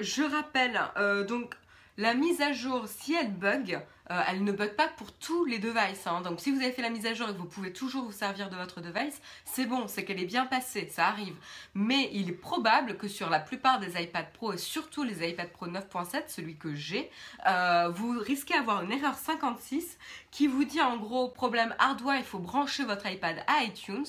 Je rappelle, donc la mise à jour, si elle bug, euh, elle ne bug pas pour tous les devices. hein. Donc si vous avez fait la mise à jour et que vous pouvez toujours vous servir de votre device, c'est bon, c'est qu'elle est bien passée, ça arrive. Mais il est probable que sur la plupart des iPad Pro et surtout les iPad Pro 9.7, celui que j'ai, euh, vous risquez d'avoir une erreur 56 qui vous dit en gros problème hardware, il faut brancher votre iPad à iTunes.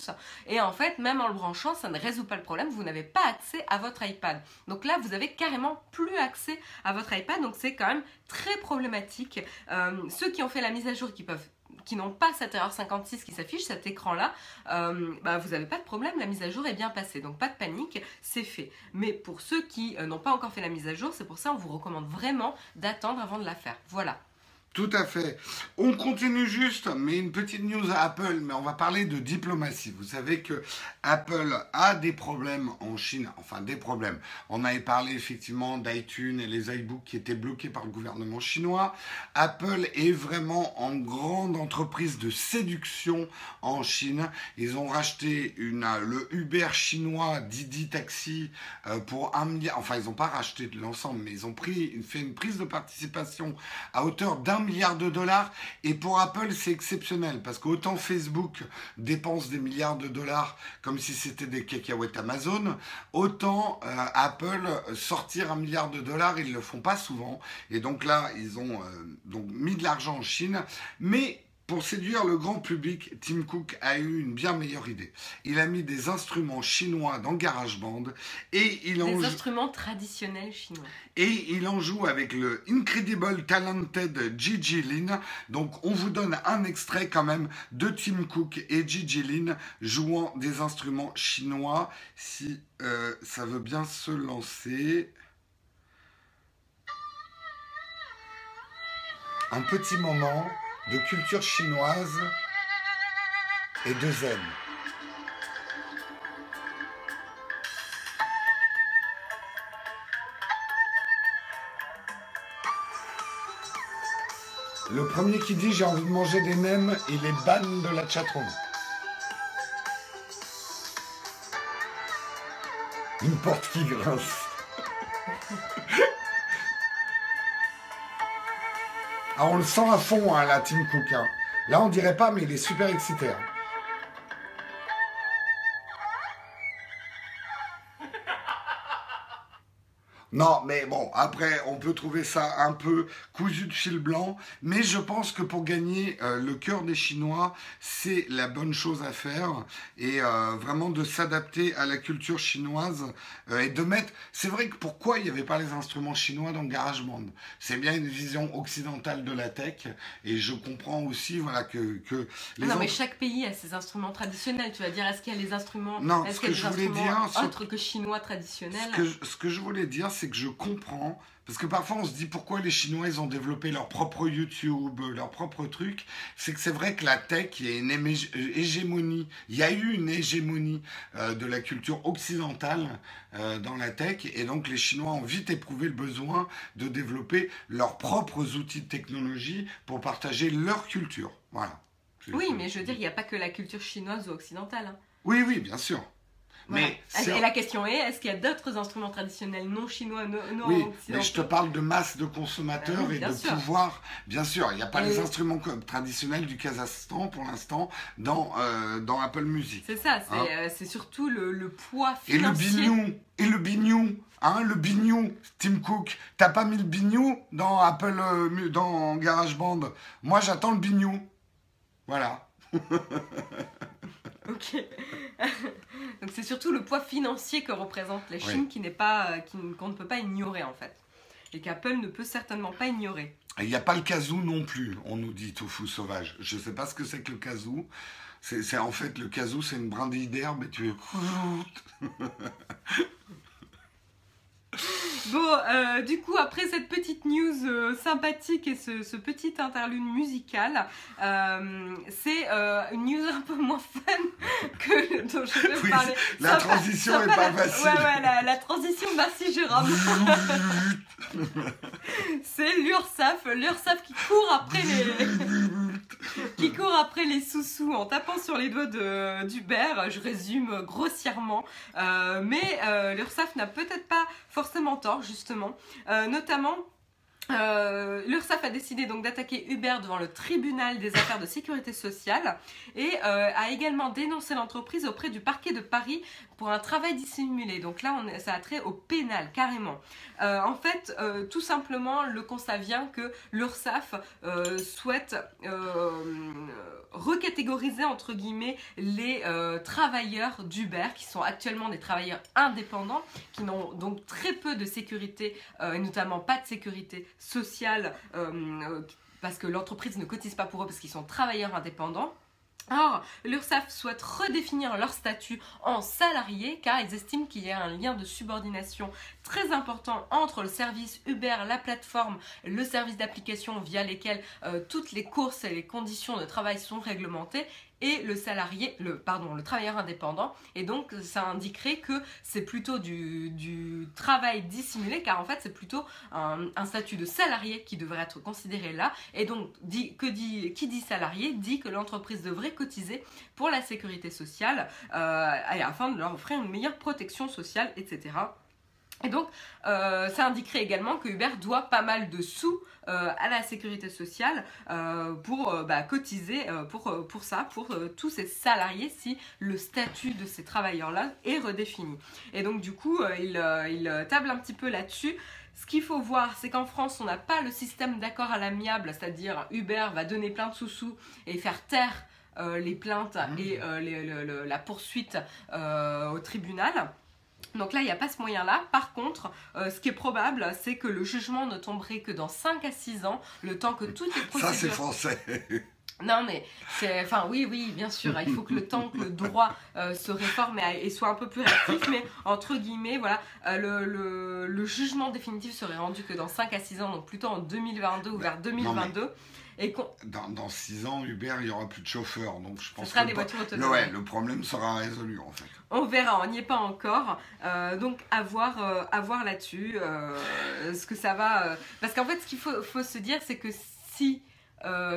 Et en fait, même en le branchant, ça ne résout pas le problème, vous n'avez pas accès à votre iPad. Donc là, vous avez carrément plus accès à votre iPad, donc c'est quand même très problématique. Euh, ceux qui ont fait la mise à jour, qui n'ont pas cette erreur 56 qui s'affiche, cet écran-là, euh, bah, vous n'avez pas de problème, la mise à jour est bien passée. Donc pas de panique, c'est fait. Mais pour ceux qui euh, n'ont pas encore fait la mise à jour, c'est pour ça qu'on vous recommande vraiment d'attendre avant de la faire. Voilà. Tout à fait. On continue juste, mais une petite news à Apple, mais on va parler de diplomatie. Vous savez que Apple a des problèmes en Chine, enfin des problèmes. On avait parlé effectivement d'iTunes et les iBooks qui étaient bloqués par le gouvernement chinois. Apple est vraiment en grande entreprise de séduction en Chine. Ils ont racheté le Uber chinois Didi Taxi euh, pour un milliard. Enfin, ils n'ont pas racheté l'ensemble, mais ils ont pris, fait une prise de participation à hauteur d'un milliard de dollars. Et pour Apple, c'est exceptionnel parce qu'autant Facebook dépense des milliards de dollars comme si c'était des cacahuètes Amazon, autant euh, Apple sortir un milliard de dollars, ils le font pas souvent. Et donc là, ils ont euh, donc mis de l'argent en Chine, mais pour séduire le grand public, Tim Cook a eu une bien meilleure idée. Il a mis des instruments chinois dans GarageBand et il en Des joue- instruments traditionnels chinois. et il en joue avec le Incredible Talented Gigi Lin. Donc on vous donne un extrait quand même de Tim Cook et Gigi Lin jouant des instruments chinois. Si euh, ça veut bien se lancer. Un petit moment de culture chinoise et de zen. Le premier qui dit j'ai envie de manger des nems, il est ban de la chatroom. Une porte qui grince. Ah, on le sent à fond, hein, la Team Cook. hein. Là, on dirait pas, mais il est super excité. Non, mais bon, après, on peut trouver ça un peu cousu de fil blanc, mais je pense que pour gagner euh, le cœur des Chinois, c'est la bonne chose à faire, et euh, vraiment de s'adapter à la culture chinoise, euh, et de mettre... C'est vrai que pourquoi il n'y avait pas les instruments chinois dans GarageBand C'est bien une vision occidentale de la tech, et je comprends aussi, voilà, que, que les non, mais chaque pays a ses instruments traditionnels. Tu vas dire, est-ce qu'il y a les instruments Non, Est-ce ce qu'il y que a je des voulais instruments dire, ce- autres que chinois traditionnels? Ce que, je, ce que je voulais dire, c'est que je comprends, parce que parfois on se dit pourquoi les Chinois ils ont développé leur propre YouTube, leur propre truc. C'est que c'est vrai que la tech, il y a une euh, hégémonie, il y a eu une hégémonie euh, de la culture occidentale euh, dans la tech, et donc les Chinois ont vite éprouvé le besoin de développer leurs propres outils de technologie pour partager leur culture. Voilà. C'est- Oui, c'est- mais je veux dire, il n'y a pas que la culture chinoise ou occidentale. hein. Oui, oui, bien sûr. Voilà. Mais c'est- Et la question est, est-ce qu'il y a d'autres instruments traditionnels non chinois, non, non Oui, mais je te parle de masse de consommateurs Ah et de sûr. pouvoir. Bien sûr, il n'y a pas Et- les instruments traditionnels du Kazakhstan pour l'instant dans, euh, dans Apple Music. C'est ça, c'est Hein euh, surtout le, le poids Et le financier. bignou, et le bignou, hein, le bignou, Tim Cook. T'as pas mis le bignou dans Apple, euh, dans GarageBand? Moi, j'attends le bignou. Voilà. Ok. Donc c'est surtout le poids financier que représente la Chine Oui. qui n'est pas, euh, qui- qu'on ne peut pas ignorer en fait. Et qu'Apple ne peut certainement pas ignorer. Il n'y a pas le kazoo non plus, on nous dit tofu sauvage. Je sais pas ce que c'est que le kazoo. C'est en fait le kazoo, c'est une brindille d'herbe et tu Bon, euh, du coup, après cette petite news euh, sympathique et ce, ce petit interlude musical, euh, c'est une news un peu moins fun que dont je vais Oui, parler. la Sympa- transition sympa est pas facile. Ouais, ouais, la, la transition, merci Jérôme. c'est l'URSAF, l'URSAF qui court après les qui court après les sous-sous en tapant sur les doigts d'Hubert. Je résume grossièrement, Euh, mais euh, l'URSAF n'a peut-être pas forcément tort justement, Euh, notamment. Euh, L'URSSAF a décidé donc d'attaquer Uber devant le tribunal des affaires de sécurité sociale et euh, a également dénoncé l'entreprise auprès du parquet de Paris pour un travail dissimulé. Donc là, ça a trait au pénal carrément. Euh, en fait, euh, tout simplement, le constat vient que l'URSSAF souhaite recatégoriser entre guillemets les travailleurs d'Uber qui sont actuellement des travailleurs indépendants qui n'ont donc très peu de sécurité et notamment pas de sécurité sociale euh, euh, parce que l'entreprise ne cotise pas pour eux parce qu'ils sont travailleurs indépendants. Or, l'URSSAF souhaite redéfinir leur statut en salarié car ils estiment qu'il y a un lien de subordination très important entre le service Uber, la plateforme, le service d'application via lesquels euh, toutes les courses et les conditions de travail sont réglementées et le salarié, le, pardon, le travailleur indépendant. Et donc, ça indiquerait que c'est plutôt du, travail dissimulé, car en fait, c'est plutôt un, statut de salarié qui devrait être considéré là. Et donc, que dit, qui dit salarié dit que l'entreprise devrait cotiser pour la sécurité sociale euh, afin de leur offrir une meilleure protection sociale, etc. Et donc, euh, ça indiquerait également que Uber doit pas mal de sous euh, à la sécurité sociale euh, pour bah, cotiser pour, pour ça, pour tous ces salariés, si le statut de ces travailleurs-là est redéfini. Et donc, du coup, il, il table un petit peu là-dessus. Ce qu'il faut voir, c'est qu'en France, on n'a pas le système d'accord à l'amiable, c'est-à-dire Uber va donner plein de sous-sous et faire taire les plaintes et les- le- le- la poursuite au tribunal. Donc là, il n'y a pas ce moyen-là. Par contre, euh, ce qui est probable, c'est que le jugement ne tomberait que dans 5 à 6 ans, le temps que toutes les Ça, c'est procédures... français. non mais, c'est... Enfin oui, oui, bien sûr, il faut que le temps que le droit euh, se réforme et, et soit un peu plus réactif, mais entre guillemets, voilà, euh, le, le- le jugement définitif serait rendu que dans 5 à 6 ans, donc plutôt en 2022 ou vers 2022. Et. Dans, dans six ans, Uber, il n'y aura plus de chauffeurs. Donc, je Ce pense sera que des voitures le, autonomes. ouais, le problème sera résolu, en fait. On verra, on n'y est pas encore. Euh, donc à voir, euh, à voir là-dessus euh, ce que ça va. Parce qu'en fait, ce qu'il faut, faut se dire, c'est que si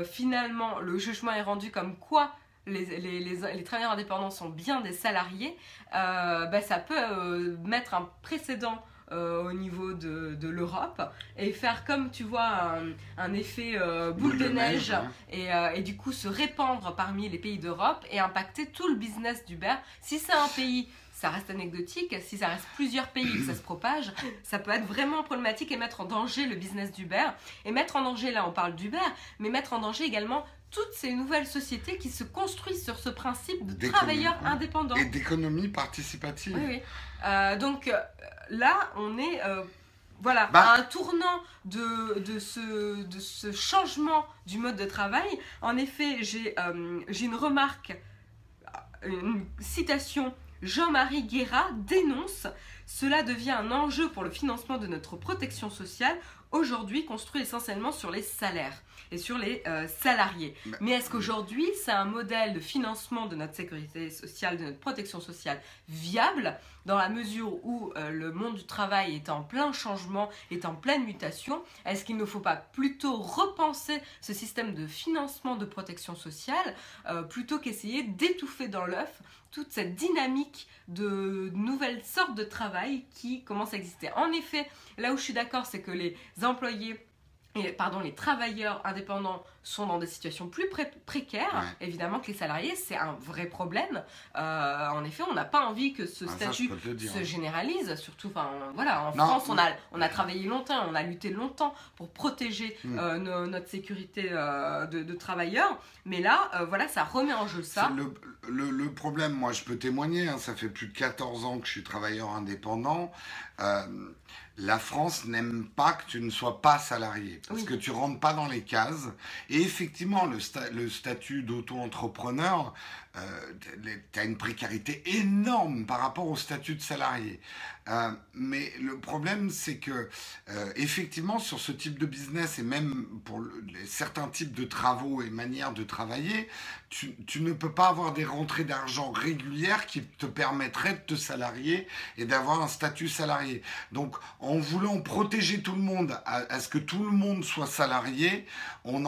finalement le jugement est rendu comme quoi les, les, travailleurs indépendants sont bien des salariés, bah, ça peut mettre un précédent au niveau de, de l'Europe et faire comme tu vois un, effet boule, de, neige, et, et, du coup se répandre parmi les pays d'Europe et impacter tout le business d'Uber. Si c'est un pays ça reste anecdotique. Si ça reste plusieurs pays que ça se propage, ça peut être vraiment problématique et mettre en danger le business d'Uber. Et mettre en danger, là on parle d'Uber, mais mettre en danger également toutes ces nouvelles sociétés qui se construisent sur ce principe de travailleurs indépendants. Et d'économie participative. Oui, oui. Euh, donc euh, là, on est euh, voilà, bah. à un tournant de, de, ce, de ce changement du mode de travail. En effet, j'ai une remarque, une citation Jean-Marie Guéra dénonce Cela devient un enjeu pour le financement de notre protection sociale, aujourd'hui construit essentiellement sur les salaires et sur les euh, salariés. Bah, Mais est-ce qu'aujourd'hui, c'est un modèle de financement de notre sécurité sociale, de notre protection sociale viable, dans la mesure où euh, le monde du travail est en plein changement, est en pleine mutation Est-ce qu'il ne faut pas plutôt repenser ce système de financement de protection sociale, euh, plutôt qu'essayer d'étouffer dans l'œuf toute cette dynamique de nouvelles sortes de travail qui commencent à exister? En effet, là où je suis d'accord, c'est que les employés et, pardon, les travailleurs indépendants sont dans des situations plus précaires, évidemment que les salariés, c'est un vrai problème. Euh, en effet, on n'a pas envie que ce ah, statut se généralise, surtout, enfin, voilà, en France, on a, on a travaillé longtemps, on a lutté longtemps pour protéger hmm. euh, notre sécurité euh, de, travailleurs, mais là, voilà, ça remet en jeu ça. Le, le, problème, moi, je peux témoigner, hein, ça fait plus de 14 ans que je suis travailleur indépendant la France n'aime pas que tu ne sois pas salarié, parce que tu rentres pas dans les cases. Et effectivement, le, le statut d'auto-entrepreneur, euh, tu as une précarité énorme par rapport au statut de salarié. Euh, mais le problème, c'est que euh, effectivement, sur ce type de business et même pour certains types de travaux et manières de travailler, tu, ne peux pas avoir des rentrées d'argent régulières qui te permettraient de te salarier et d'avoir un statut salarié. Donc, en voulant protéger tout le monde à, ce que tout le monde soit salarié, on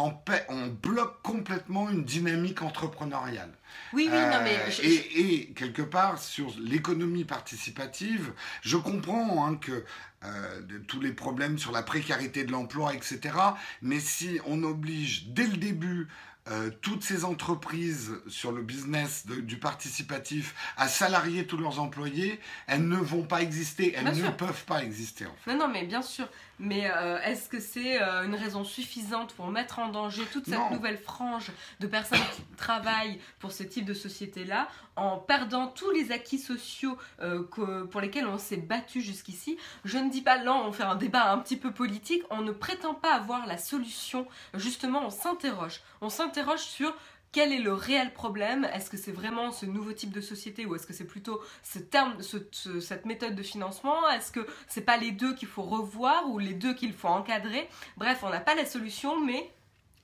bloque complètement une dynamique entrepreneuriale. Oui, oui, non, mais. Euh, et, quelque part, sur l'économie participative, je comprends hein, que euh, de tous les problèmes sur la précarité de l'emploi, etc. Mais si on oblige dès le début euh, toutes ces entreprises sur le business du participatif à salarier tous leurs employés, elles ne vont pas exister, elles ne peuvent pas exister. En fait. Non, non, mais bien sûr. Mais euh, est-ce que c'est euh, une raison suffisante pour mettre en danger toute cette nouvelle frange de personnes qui travaillent pour ce type de société-là en perdant tous les acquis sociaux que, pour lesquels on s'est battu jusqu'ici? Je ne dis pas là, on fait un débat un petit peu politique, on ne prétend pas avoir la solution. Justement, on s'interroge. On s'interroge sur quel est le réel problème? Est-ce que c'est vraiment ce nouveau type de société ou est-ce que c'est plutôt cette méthode de financement? Est-ce que c'est pas les deux qu'il faut revoir ou les deux qu'il faut encadrer? Bref, on n'a pas la solution, mais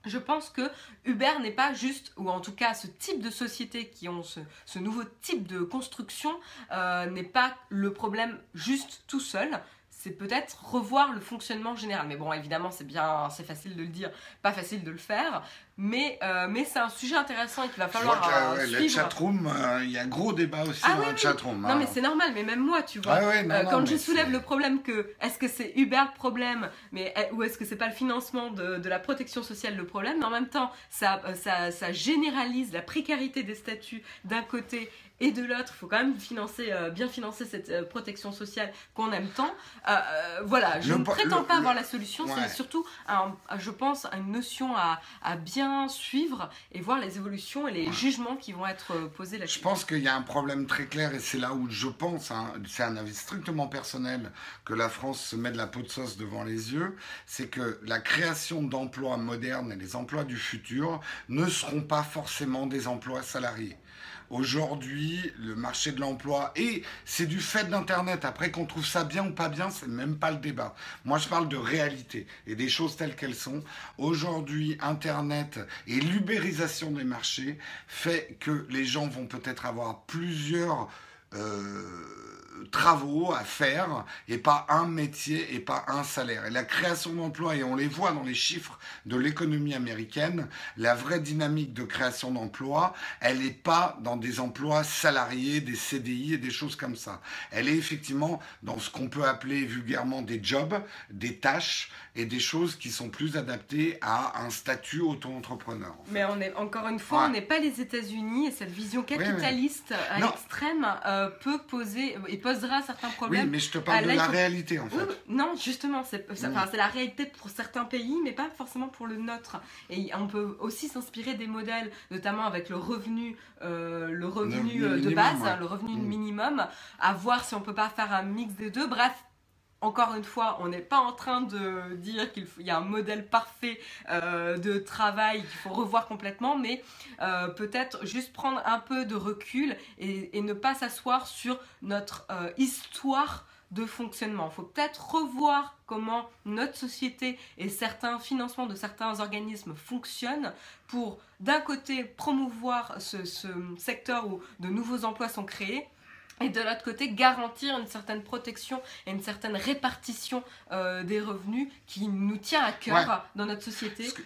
je pense que Uber n'est pas juste, ou en tout cas ce type de société qui ont ce, nouveau type de construction euh, n'est pas le problème juste tout seul c'est peut-être revoir le fonctionnement général. Mais bon, évidemment, c'est bien, c'est facile de le dire, pas facile de le faire. Mais, euh, mais c'est un sujet intéressant et qu'il va falloir euh, La chatroom, euh, il y a gros débat aussi ah dans la chatroom. Non, hein. mais c'est normal, mais même moi, tu vois, ah quand je soulève le problème que est-ce que c'est Uber le problème, mais, ou est-ce que c'est pas le financement de, de, la protection sociale le problème, mais en même temps, ça, ça, ça généralise la précarité des statuts d'un côté et de l'autre, il faut quand même financer, euh, bien financer cette euh, protection sociale qu'on aime tant. Euh, voilà, je ne prétends pas avoir la solution, c'est surtout, je pense, une notion à, bien suivre et voir les évolutions et les jugements qui vont être posés là-dessus. Je pense qu'il y a un problème très clair et c'est là où je pense, hein, c'est un avis strictement personnel, que la France se met de la peau de sauce devant les yeux, c'est que la création d'emplois modernes et les emplois du futur ne seront pas forcément des emplois salariés. Aujourd'hui, le marché de l'emploi, et c'est du fait d'Internet, après qu'on trouve ça bien ou pas bien, c'est même pas le débat. Moi, je parle de réalité et des choses telles qu'elles sont. Aujourd'hui, Internet et l'ubérisation des marchés fait que les gens vont peut-être avoir plusieurs... Euh, travaux à faire et pas un métier et pas un salaire. Et la création d'emplois, et on les voit dans les chiffres de l'économie américaine, la vraie dynamique de création d'emplois, elle n'est pas dans des emplois salariés, des CDI et des choses comme ça. Elle est effectivement dans ce qu'on peut appeler vulgairement des jobs, des tâches et des choses qui sont plus adaptées à un statut auto-entrepreneur. Mais on est encore une fois, on n'est pas les États-Unis et cette vision capitaliste à l'extrême euh, peut poser et posera certains problèmes. Oui, mais je te parle de la réalité en fait. non, justement, c'est la réalité pour certains pays, mais pas forcément pour le nôtre. Et on peut aussi s'inspirer des modèles, notamment avec le revenu, euh, le revenu euh, de base, le revenu mm. minimum, à voir si on peut pas faire un mix des deux. Bref, encore une fois, on n'est pas en train de dire qu'il y a un modèle parfait euh, de travail qu'il faut revoir complètement, mais euh, peut-être juste prendre un peu de recul et, ne pas s'asseoir sur notre euh, histoire de fonctionnement. Il faut peut-être revoir comment notre société et certains financements de certains organismes fonctionnent pour, d'un côté, promouvoir ce, ce secteur où de nouveaux emplois sont créés et de l'autre côté garantir une certaine protection et une certaine répartition euh, des revenus qui nous tient à cœur dans notre société. Ce que,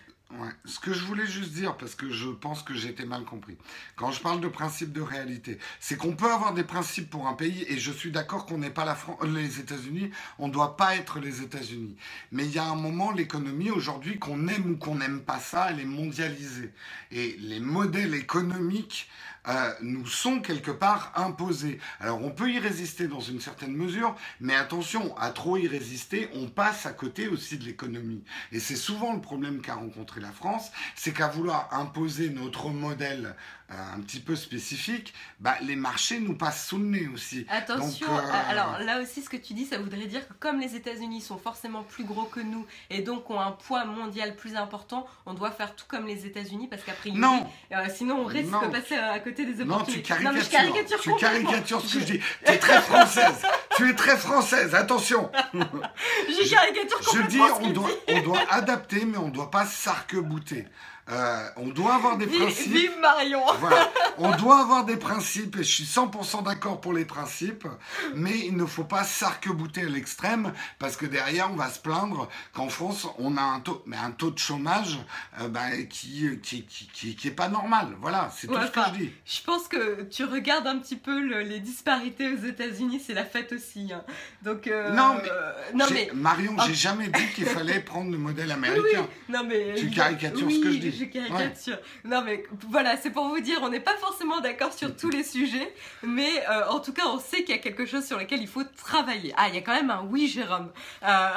Ce que je voulais juste dire, parce que je pense que j'ai été mal compris, quand je parle de principe de réalité, c'est qu'on peut avoir des principes pour un pays, et je suis d'accord qu'on n'est pas la France, les États-Unis, on ne doit pas être les États-Unis. Mais il y a un moment, l'économie aujourd'hui, qu'on aime ou qu'on n'aime pas ça, elle est mondialisée. Et les modèles économiques euh, nous sont quelque part imposés. Alors on peut y résister dans une certaine mesure, mais attention, à trop y résister, on passe à côté aussi de l'économie. Et c'est souvent le problème qu'a rencontré la France, c'est qu'à vouloir imposer notre modèle un petit peu spécifique, bah, les marchés nous passent sous le nez aussi. Attention, euh, alors là aussi ce que tu dis, ça voudrait dire que comme les États-Unis sont forcément plus gros que nous et donc ont un poids mondial plus important, on doit faire tout comme les États-Unis parce qu'après, non. Euh, sinon on risque de passer à côté des opportunités. Non, tu caricatures, tu caricatures ce que je dis. Tu es très française. tu es très française, attention. je caricature Je dis, on doit, on doit adapter, mais on ne doit pas s'arc-bouter. Euh, on doit avoir des principes. Vive Marion On doit avoir des principes et je suis 100% d'accord pour les principes, mais il ne faut pas s'arc-bouter à l'extrême parce que derrière on va se plaindre qu'en France on a un taux, mais un taux de chômage euh, bah, qui, qui, qui, qui, est pas normal. Voilà, c'est tout ce que je dis. Je pense que tu regardes un petit peu les disparités aux États-Unis, c'est la fête aussi. Hein. Donc euh, non mais, non mais... Marion, j'ai jamais dit qu'il fallait prendre le modèle américain. Non mais tu caricatures ce que je dis je caricature. Non, mais voilà, c'est pour vous dire, on n'est pas forcément d'accord sur tous les sujets, mais euh, en tout cas, on sait qu'il y a quelque chose sur lequel il faut travailler. Ah, il y a quand même un oui, Jérôme. Euh,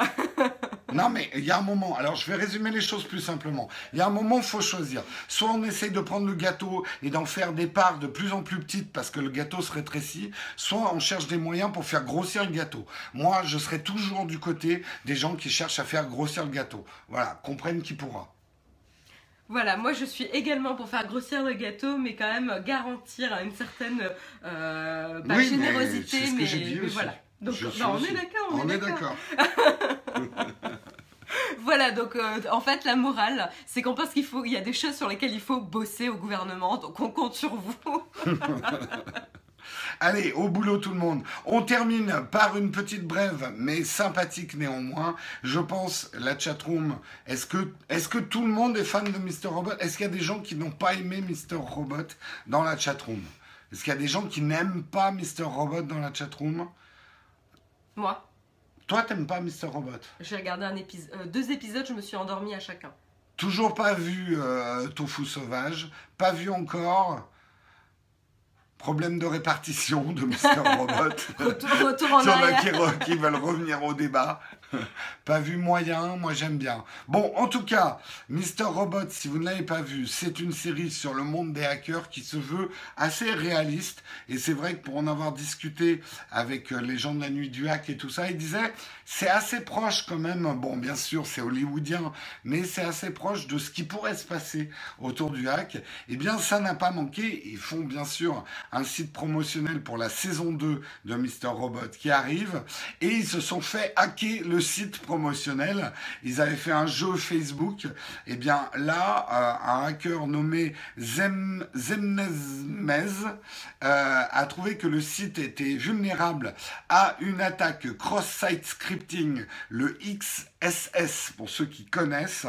non, mais il y a un moment. Alors, je vais résumer les choses plus simplement. Il y a un moment, il faut choisir. Soit on essaye de prendre le gâteau et d'en faire des parts de plus en plus petites parce que le gâteau se rétrécit, soit on cherche des moyens pour faire grossir le gâteau. Moi, je serai toujours du côté des gens qui cherchent à faire grossir le gâteau. Voilà, comprenne qui pourra. Voilà, moi je suis également pour faire grossir le gâteau, mais quand même garantir une certaine euh, générosité. Mais, mais, voilà. Donc bah, on est d'accord. On, est d'accord. voilà, donc euh, en fait la morale, c'est qu'on pense qu'il faut, il y a des choses sur lesquelles il faut bosser au gouvernement, donc on compte sur vous. Allez, au boulot tout le monde. On termine par une petite brève, mais sympathique néanmoins. Je pense, la chatroom, est-ce que, est que tout le monde est fan de Mr. Robot? Est-ce qu'il y a des gens qui n'ont pas aimé Mr. Robot dans la chatroom? Est-ce qu'il y a des gens qui n'aiment pas Mr. Robot dans la chatroom? Moi. Toi, t'aimes pas Mr. Robot? J'ai regardé un euh, deux épisodes, je me suis endormi à chacun. Toujours pas vu euh, Tofu Sauvage, pas vu encore problème de répartition de Mr. Robot. retour, en arrière. Qui, qui veulent revenir au débat. pas vu moyen, moi j'aime bien. Bon, en tout cas, Mr. Robot, si vous ne l'avez pas vu, c'est une série sur le monde des hackers qui se veut assez réaliste. Et c'est vrai que pour en avoir discuté avec euh, les gens de la nuit du hack et tout ça, ils disaient c'est assez proche quand même. Bon, bien sûr, c'est hollywoodien, mais c'est assez proche de ce qui pourrait se passer autour du hack. Eh bien, ça n'a pas manqué. Ils font bien sûr un site promotionnel pour la saison 2 de Mr. Robot qui arrive. Et ils se sont fait hacker le site promotionnel. Ils avaient fait un jeu Facebook. Eh bien là, euh, un hacker nommé Zem, euh, a trouvé que le site était vulnérable à une attaque cross-site le XSS pour ceux qui connaissent,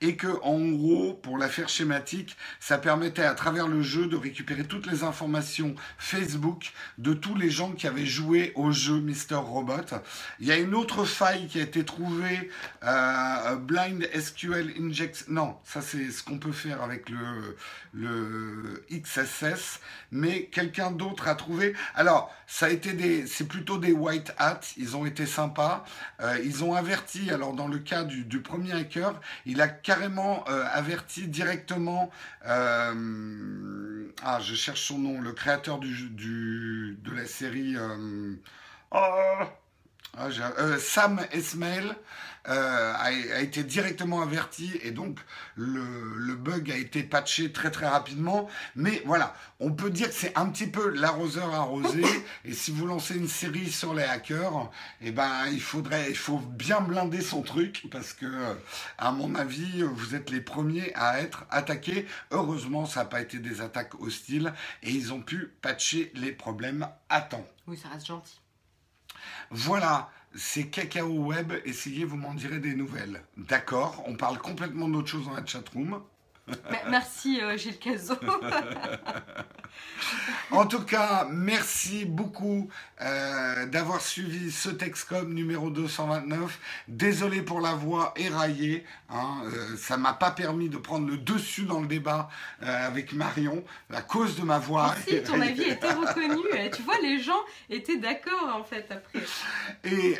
et que en gros, pour la faire schématique, ça permettait à travers le jeu de récupérer toutes les informations Facebook de tous les gens qui avaient joué au jeu Mister Robot. Il y a une autre faille qui a été trouvée, euh, Blind SQL Inject. Non, ça c'est ce qu'on peut faire avec le, le XSS, mais quelqu'un d'autre a trouvé. Alors, ça a été des, c'est plutôt des white hats. Ils ont été sympas. Euh, ils ont averti. Alors, dans le cas du, premier hacker, il a carrément euh, averti directement. Euh, ah, je cherche son nom. Le créateur de la série. Oh, ah, Sam Esmail euh, a, été directement averti et donc le, bug a été patché très très rapidement. Mais voilà, on peut dire que c'est un petit peu l'arroseur arrosé. et si vous lancez une série sur les hackers, eh ben il faudrait, il faut bien blinder son truc parce que, à mon avis, vous êtes les premiers à être attaqués. Heureusement, ça n'a pas été des attaques hostiles et ils ont pu patcher les problèmes à temps. Oui, ça reste gentil. Voilà c'est Cacao Web, essayez, vous m'en direz des nouvelles. D'accord, on parle complètement d'autre chose dans la chatroom. Merci euh, Gilles Cazot. en tout cas, merci beaucoup euh, d'avoir suivi ce Texcom numéro 229. Désolé pour la voix éraillée. Hein, euh, ça m'a pas permis de prendre le dessus dans le débat avec Marion à cause de ma voix. Si, ton avis était reconnu. tu vois, les gens étaient d'accord en fait après. Et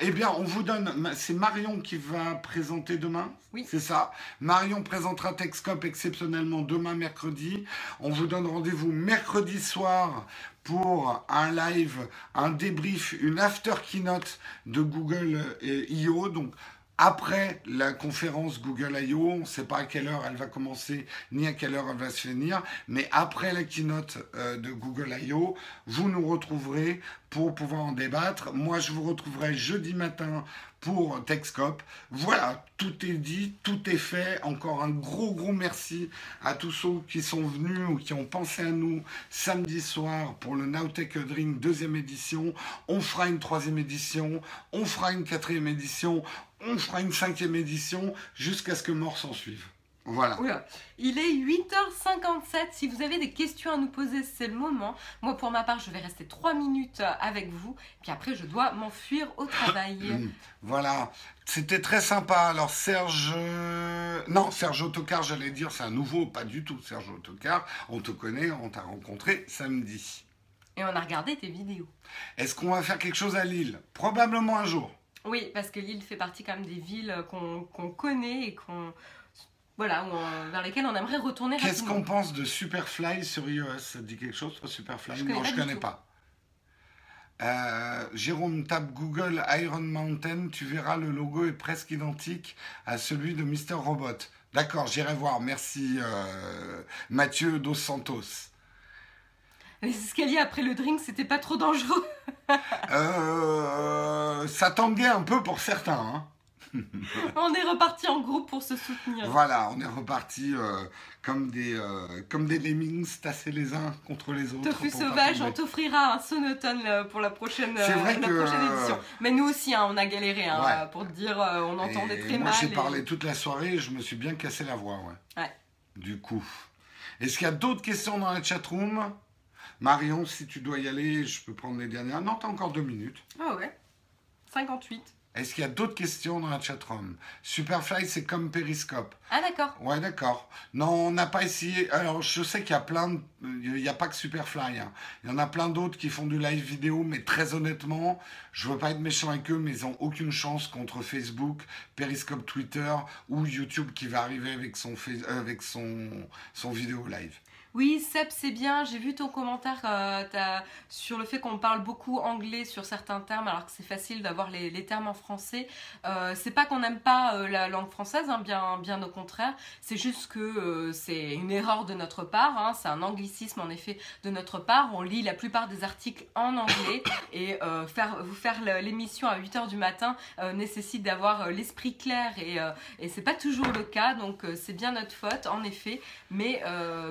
eh bien, on vous donne. C'est Marion qui va présenter demain. Oui. C'est ça? Marion présentera Texcope exceptionnellement demain mercredi. On vous donne rendez-vous mercredi soir pour un live, un débrief, une after keynote de Google I.O. Donc après la conférence Google I.O., on ne sait pas à quelle heure elle va commencer ni à quelle heure elle va se finir, mais après la keynote euh, de Google I.O., vous nous retrouverez pour pouvoir en débattre. Moi, je vous retrouverai jeudi matin pour Texcop. Voilà, tout est dit, tout est fait. Encore un gros, gros merci à tous ceux qui sont venus ou qui ont pensé à nous samedi soir pour le Nowtech Drink deuxième édition. On fera une troisième édition, on fera une quatrième édition, on fera une cinquième édition jusqu'à ce que mort s'en suive. Voilà. Il est 8h57. Si vous avez des questions à nous poser, c'est le moment. Moi, pour ma part, je vais rester 3 minutes avec vous. Puis après, je dois m'enfuir au travail. voilà. C'était très sympa. Alors, Serge. Non, Serge Autocar, j'allais dire, c'est un nouveau. Pas du tout, Serge Autocar. On te connaît, on t'a rencontré samedi. Et on a regardé tes vidéos. Est-ce qu'on va faire quelque chose à Lille? Probablement un jour. Oui, parce que Lille fait partie quand même des villes qu'on connaît et qu'on voilà, vers lesquels on aimerait retourner Qu'est-ce qu'on pense de Superfly sur iOS? Ça te dit quelque chose, Superfly? Je Non, je ne connais pas. Euh, Jérôme tape Google Iron Mountain, tu verras le logo est presque identique à celui de Mister Robot. D'accord, j'irai voir. Merci euh, Mathieu Dos Santos. Les escaliers après le drink, c'était pas trop dangereux. euh, ça tanguait un peu pour certains. Hein. on est reparti en groupe pour se soutenir. Voilà, on est reparti euh, comme, des, euh, comme des lemmings tassés les uns contre les autres. Tofu sauvage, on t'offrira un sonotone euh, pour la prochaine, édition. Mais nous aussi, hein, on a galéré hein, pour te dire, on entendait très moi, mal. J'ai parlé toute la soirée et je me suis bien cassé la voix. Ouais. Du coup. Est-ce qu'il y a d'autres questions dans la chatroom? Marion, si tu dois y aller, je peux prendre les dernières. Non, t'as encore deux minutes. Ah ouais. 58. Est-ce qu'il y a d'autres questions dans la chatroom? Superfly, c'est comme Periscope. Ah d'accord. Ouais, d'accord. Non, on n'a pas essayé. Alors, je sais qu'il y a plein de... Il n'y a pas que Superfly. Hein. Il y en a plein d'autres qui font du live vidéo, mais très honnêtement, je veux pas être méchant avec eux, mais ils n'ont aucune chance contre Facebook, Periscope Twitter ou YouTube qui va arriver avec son, euh, avec son, son vidéo live. Oui, Seb, c'est bien. J'ai vu ton commentaire euh, sur le fait qu'on parle beaucoup anglais sur certains termes, alors que c'est facile d'avoir les, termes en français. Euh, c'est pas qu'on n'aime pas euh, la langue française, hein, bien, au contraire. C'est juste que c'est une erreur de notre part. Hein. c'est un anglicisme en effet de notre part. On lit la plupart des articles en anglais et faire, vous faire l'émission à 8 h du matin nécessite d'avoir l'esprit clair et, et c'est pas toujours le cas. Donc c'est bien notre faute en effet, mais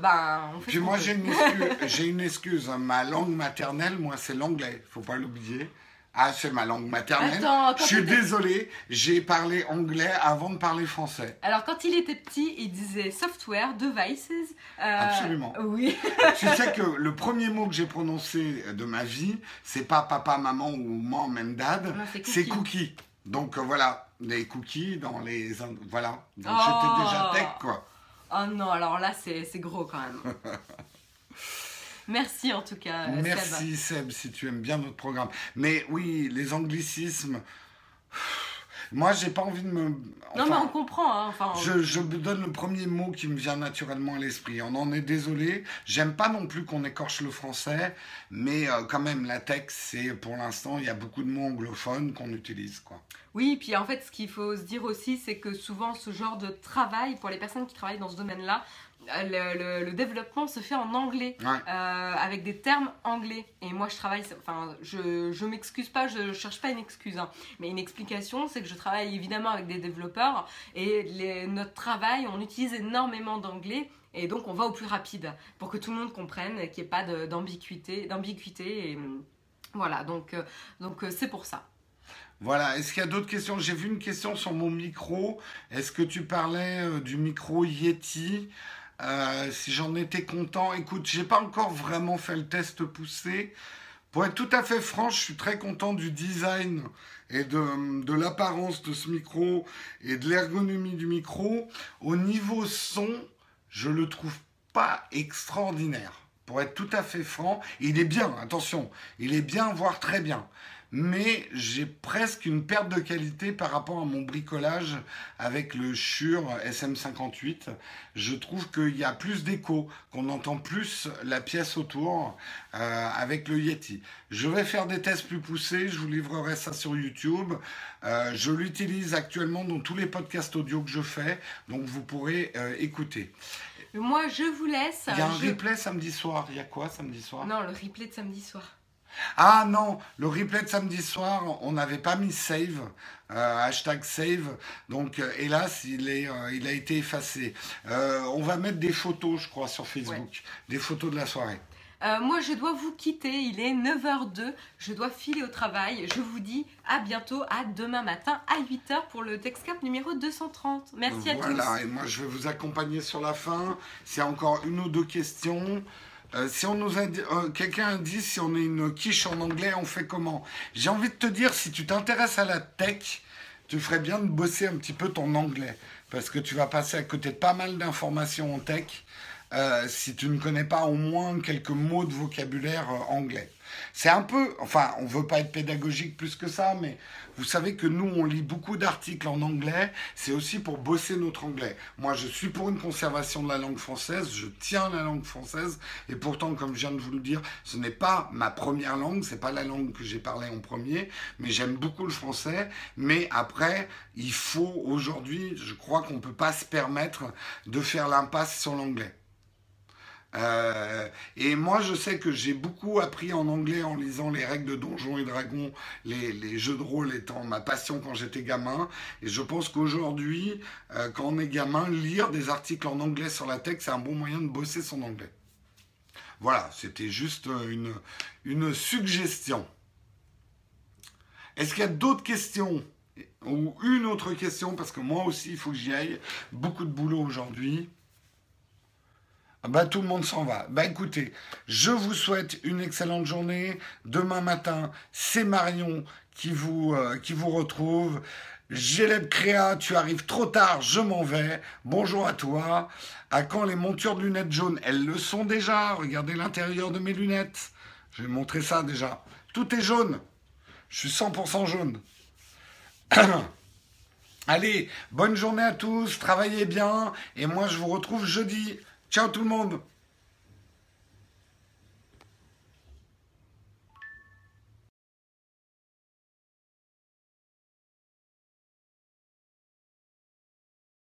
ben puis moi, j'ai une, excuse, une excuse. Ma langue maternelle, moi, c'est l'anglais. Faut pas l'oublier. Ah, c'est ma langue maternelle. je suis désolé, j'ai parlé anglais avant de parler français. Alors, quand il était petit, il disait software, devices. Euh, Absolument. Oui. tu sais que le premier mot que j'ai prononcé de ma vie, c'est pas papa, maman ou mom and dad, c'est cookie. Donc euh, voilà, des cookies dans les. Voilà. Donc j'étais déjà tech, quoi. Oh non, alors là, c'est gros quand même. Merci en tout cas. Merci Seb. si tu aimes bien notre programme. Mais oui, les anglicismes. Moi, j'ai pas envie de me. non, mais on comprend. Hein, enfin, je, je donne le premier mot qui me vient naturellement à l'esprit. On en est désolé. J'aime pas non plus qu'on écorche le français, mais euh, quand même, la tech, c'est pour l'instant, il y a beaucoup de mots anglophones qu'on utilise, quoi. Oui, puis en fait, ce qu'il faut se dire aussi, c'est que souvent, ce genre de travail, pour les personnes qui travaillent dans ce domaine-là, le, développement se fait en anglais, euh, avec des termes anglais. Et moi, je travaille, enfin, je, je m'excuse pas, je cherche pas une excuse, hein. mais une explication, c'est que je travaille évidemment avec des développeurs et les, notre travail, on utilise énormément d'anglais. Et donc, on va au plus rapide pour que tout le monde comprenne, qu'il n'y ait pas d'ambiguïté. d'ambiguïté et voilà, donc euh, donc euh, c'est pour ça. Voilà, est-ce qu'il y a d'autres questions? J'ai vu une question sur mon micro. Est-ce que tu parlais du micro Yeti? Euh, si j'en étais content, écoute, j'ai pas encore vraiment fait le test poussé. Pour être tout à fait franc, je suis très content du design et de, de l'apparence de ce micro et de l'ergonomie du micro. Au niveau son, je le trouve pas extraordinaire. Pour être tout à fait franc, il est bien, attention, il est bien, voire très bien mais j'ai presque une perte de qualité par rapport à mon bricolage avec le Shure SM58. Je trouve qu'il y a plus d'écho, qu'on entend plus la pièce autour euh, avec le Yeti. Je vais faire des tests plus poussés, je vous livrerai ça sur YouTube. Euh, je l'utilise actuellement dans tous les podcasts audio que je fais, donc vous pourrez euh, écouter. Moi, je vous laisse. Il y a un replay samedi soir. Il y a quoi samedi soir? Non, le replay de samedi soir. Ah non, le replay de samedi soir, on n'avait pas mis save, euh, hashtag save, donc euh, hélas, il, est, euh, il a été effacé. on va mettre des photos, je crois, sur Facebook, des photos de la soirée. moi, je dois vous quitter. Il est 9h02. Je dois filer au travail. Je vous dis à bientôt, à demain matin à 8h pour le TextCap numéro 230. Merci à tous. Voilà, et moi, je vais vous accompagner sur la fin. C'est encore une ou deux questions. Euh, si on nous euh, quelqu'un dit si on est une quiche en anglais, on fait comment? J'ai envie de te dire, si tu t'intéresses à la tech, tu ferais bien de bosser un petit peu ton anglais, parce que tu vas passer à côté de pas mal d'informations en tech euh, si tu ne connais pas au moins quelques mots de vocabulaire anglais. C'est un peu, enfin, on veut pas être pédagogique plus que ça, mais vous savez que nous, on lit beaucoup d'articles en anglais. C'est aussi pour bosser notre anglais. Moi, je suis pour une conservation de la langue française. Je tiens la langue française. Et pourtant, comme je viens de vous le dire, ce n'est pas ma première langue. C'est pas la langue que j'ai parlé en premier. Mais j'aime beaucoup le français. Mais après, il faut aujourd'hui, je crois qu'on peut pas se permettre de faire l'impasse sur l'anglais. Euh, et moi, je sais que j'ai beaucoup appris en anglais en lisant les règles de Donjons et Dragons, les, jeux de rôle étant ma passion quand j'étais gamin. Et je pense qu'aujourd'hui, euh, quand on est gamin, lire des articles en anglais sur la tech, c'est un bon moyen de bosser son anglais. Voilà, c'était juste une, une suggestion. Est-ce qu'il y a d'autres questions? Ou une autre question? Parce que moi aussi, il faut que j'y aille. Beaucoup de boulot aujourd'hui. Ah bah, tout le monde s'en va. Bah écoutez, je vous souhaite une excellente journée. Demain matin, c'est Marion qui vous, euh, qui vous retrouve. Géleb Créa, tu arrives trop tard, je m'en vais. Bonjour à toi. À quand les montures de lunettes jaunes? Elles le sont déjà. Regardez l'intérieur de mes lunettes. Je vais montrer ça déjà. Tout est jaune. Je suis 100% jaune. Allez, bonne journée à tous, travaillez bien, et moi je vous retrouve jeudi. Ciao tout le monde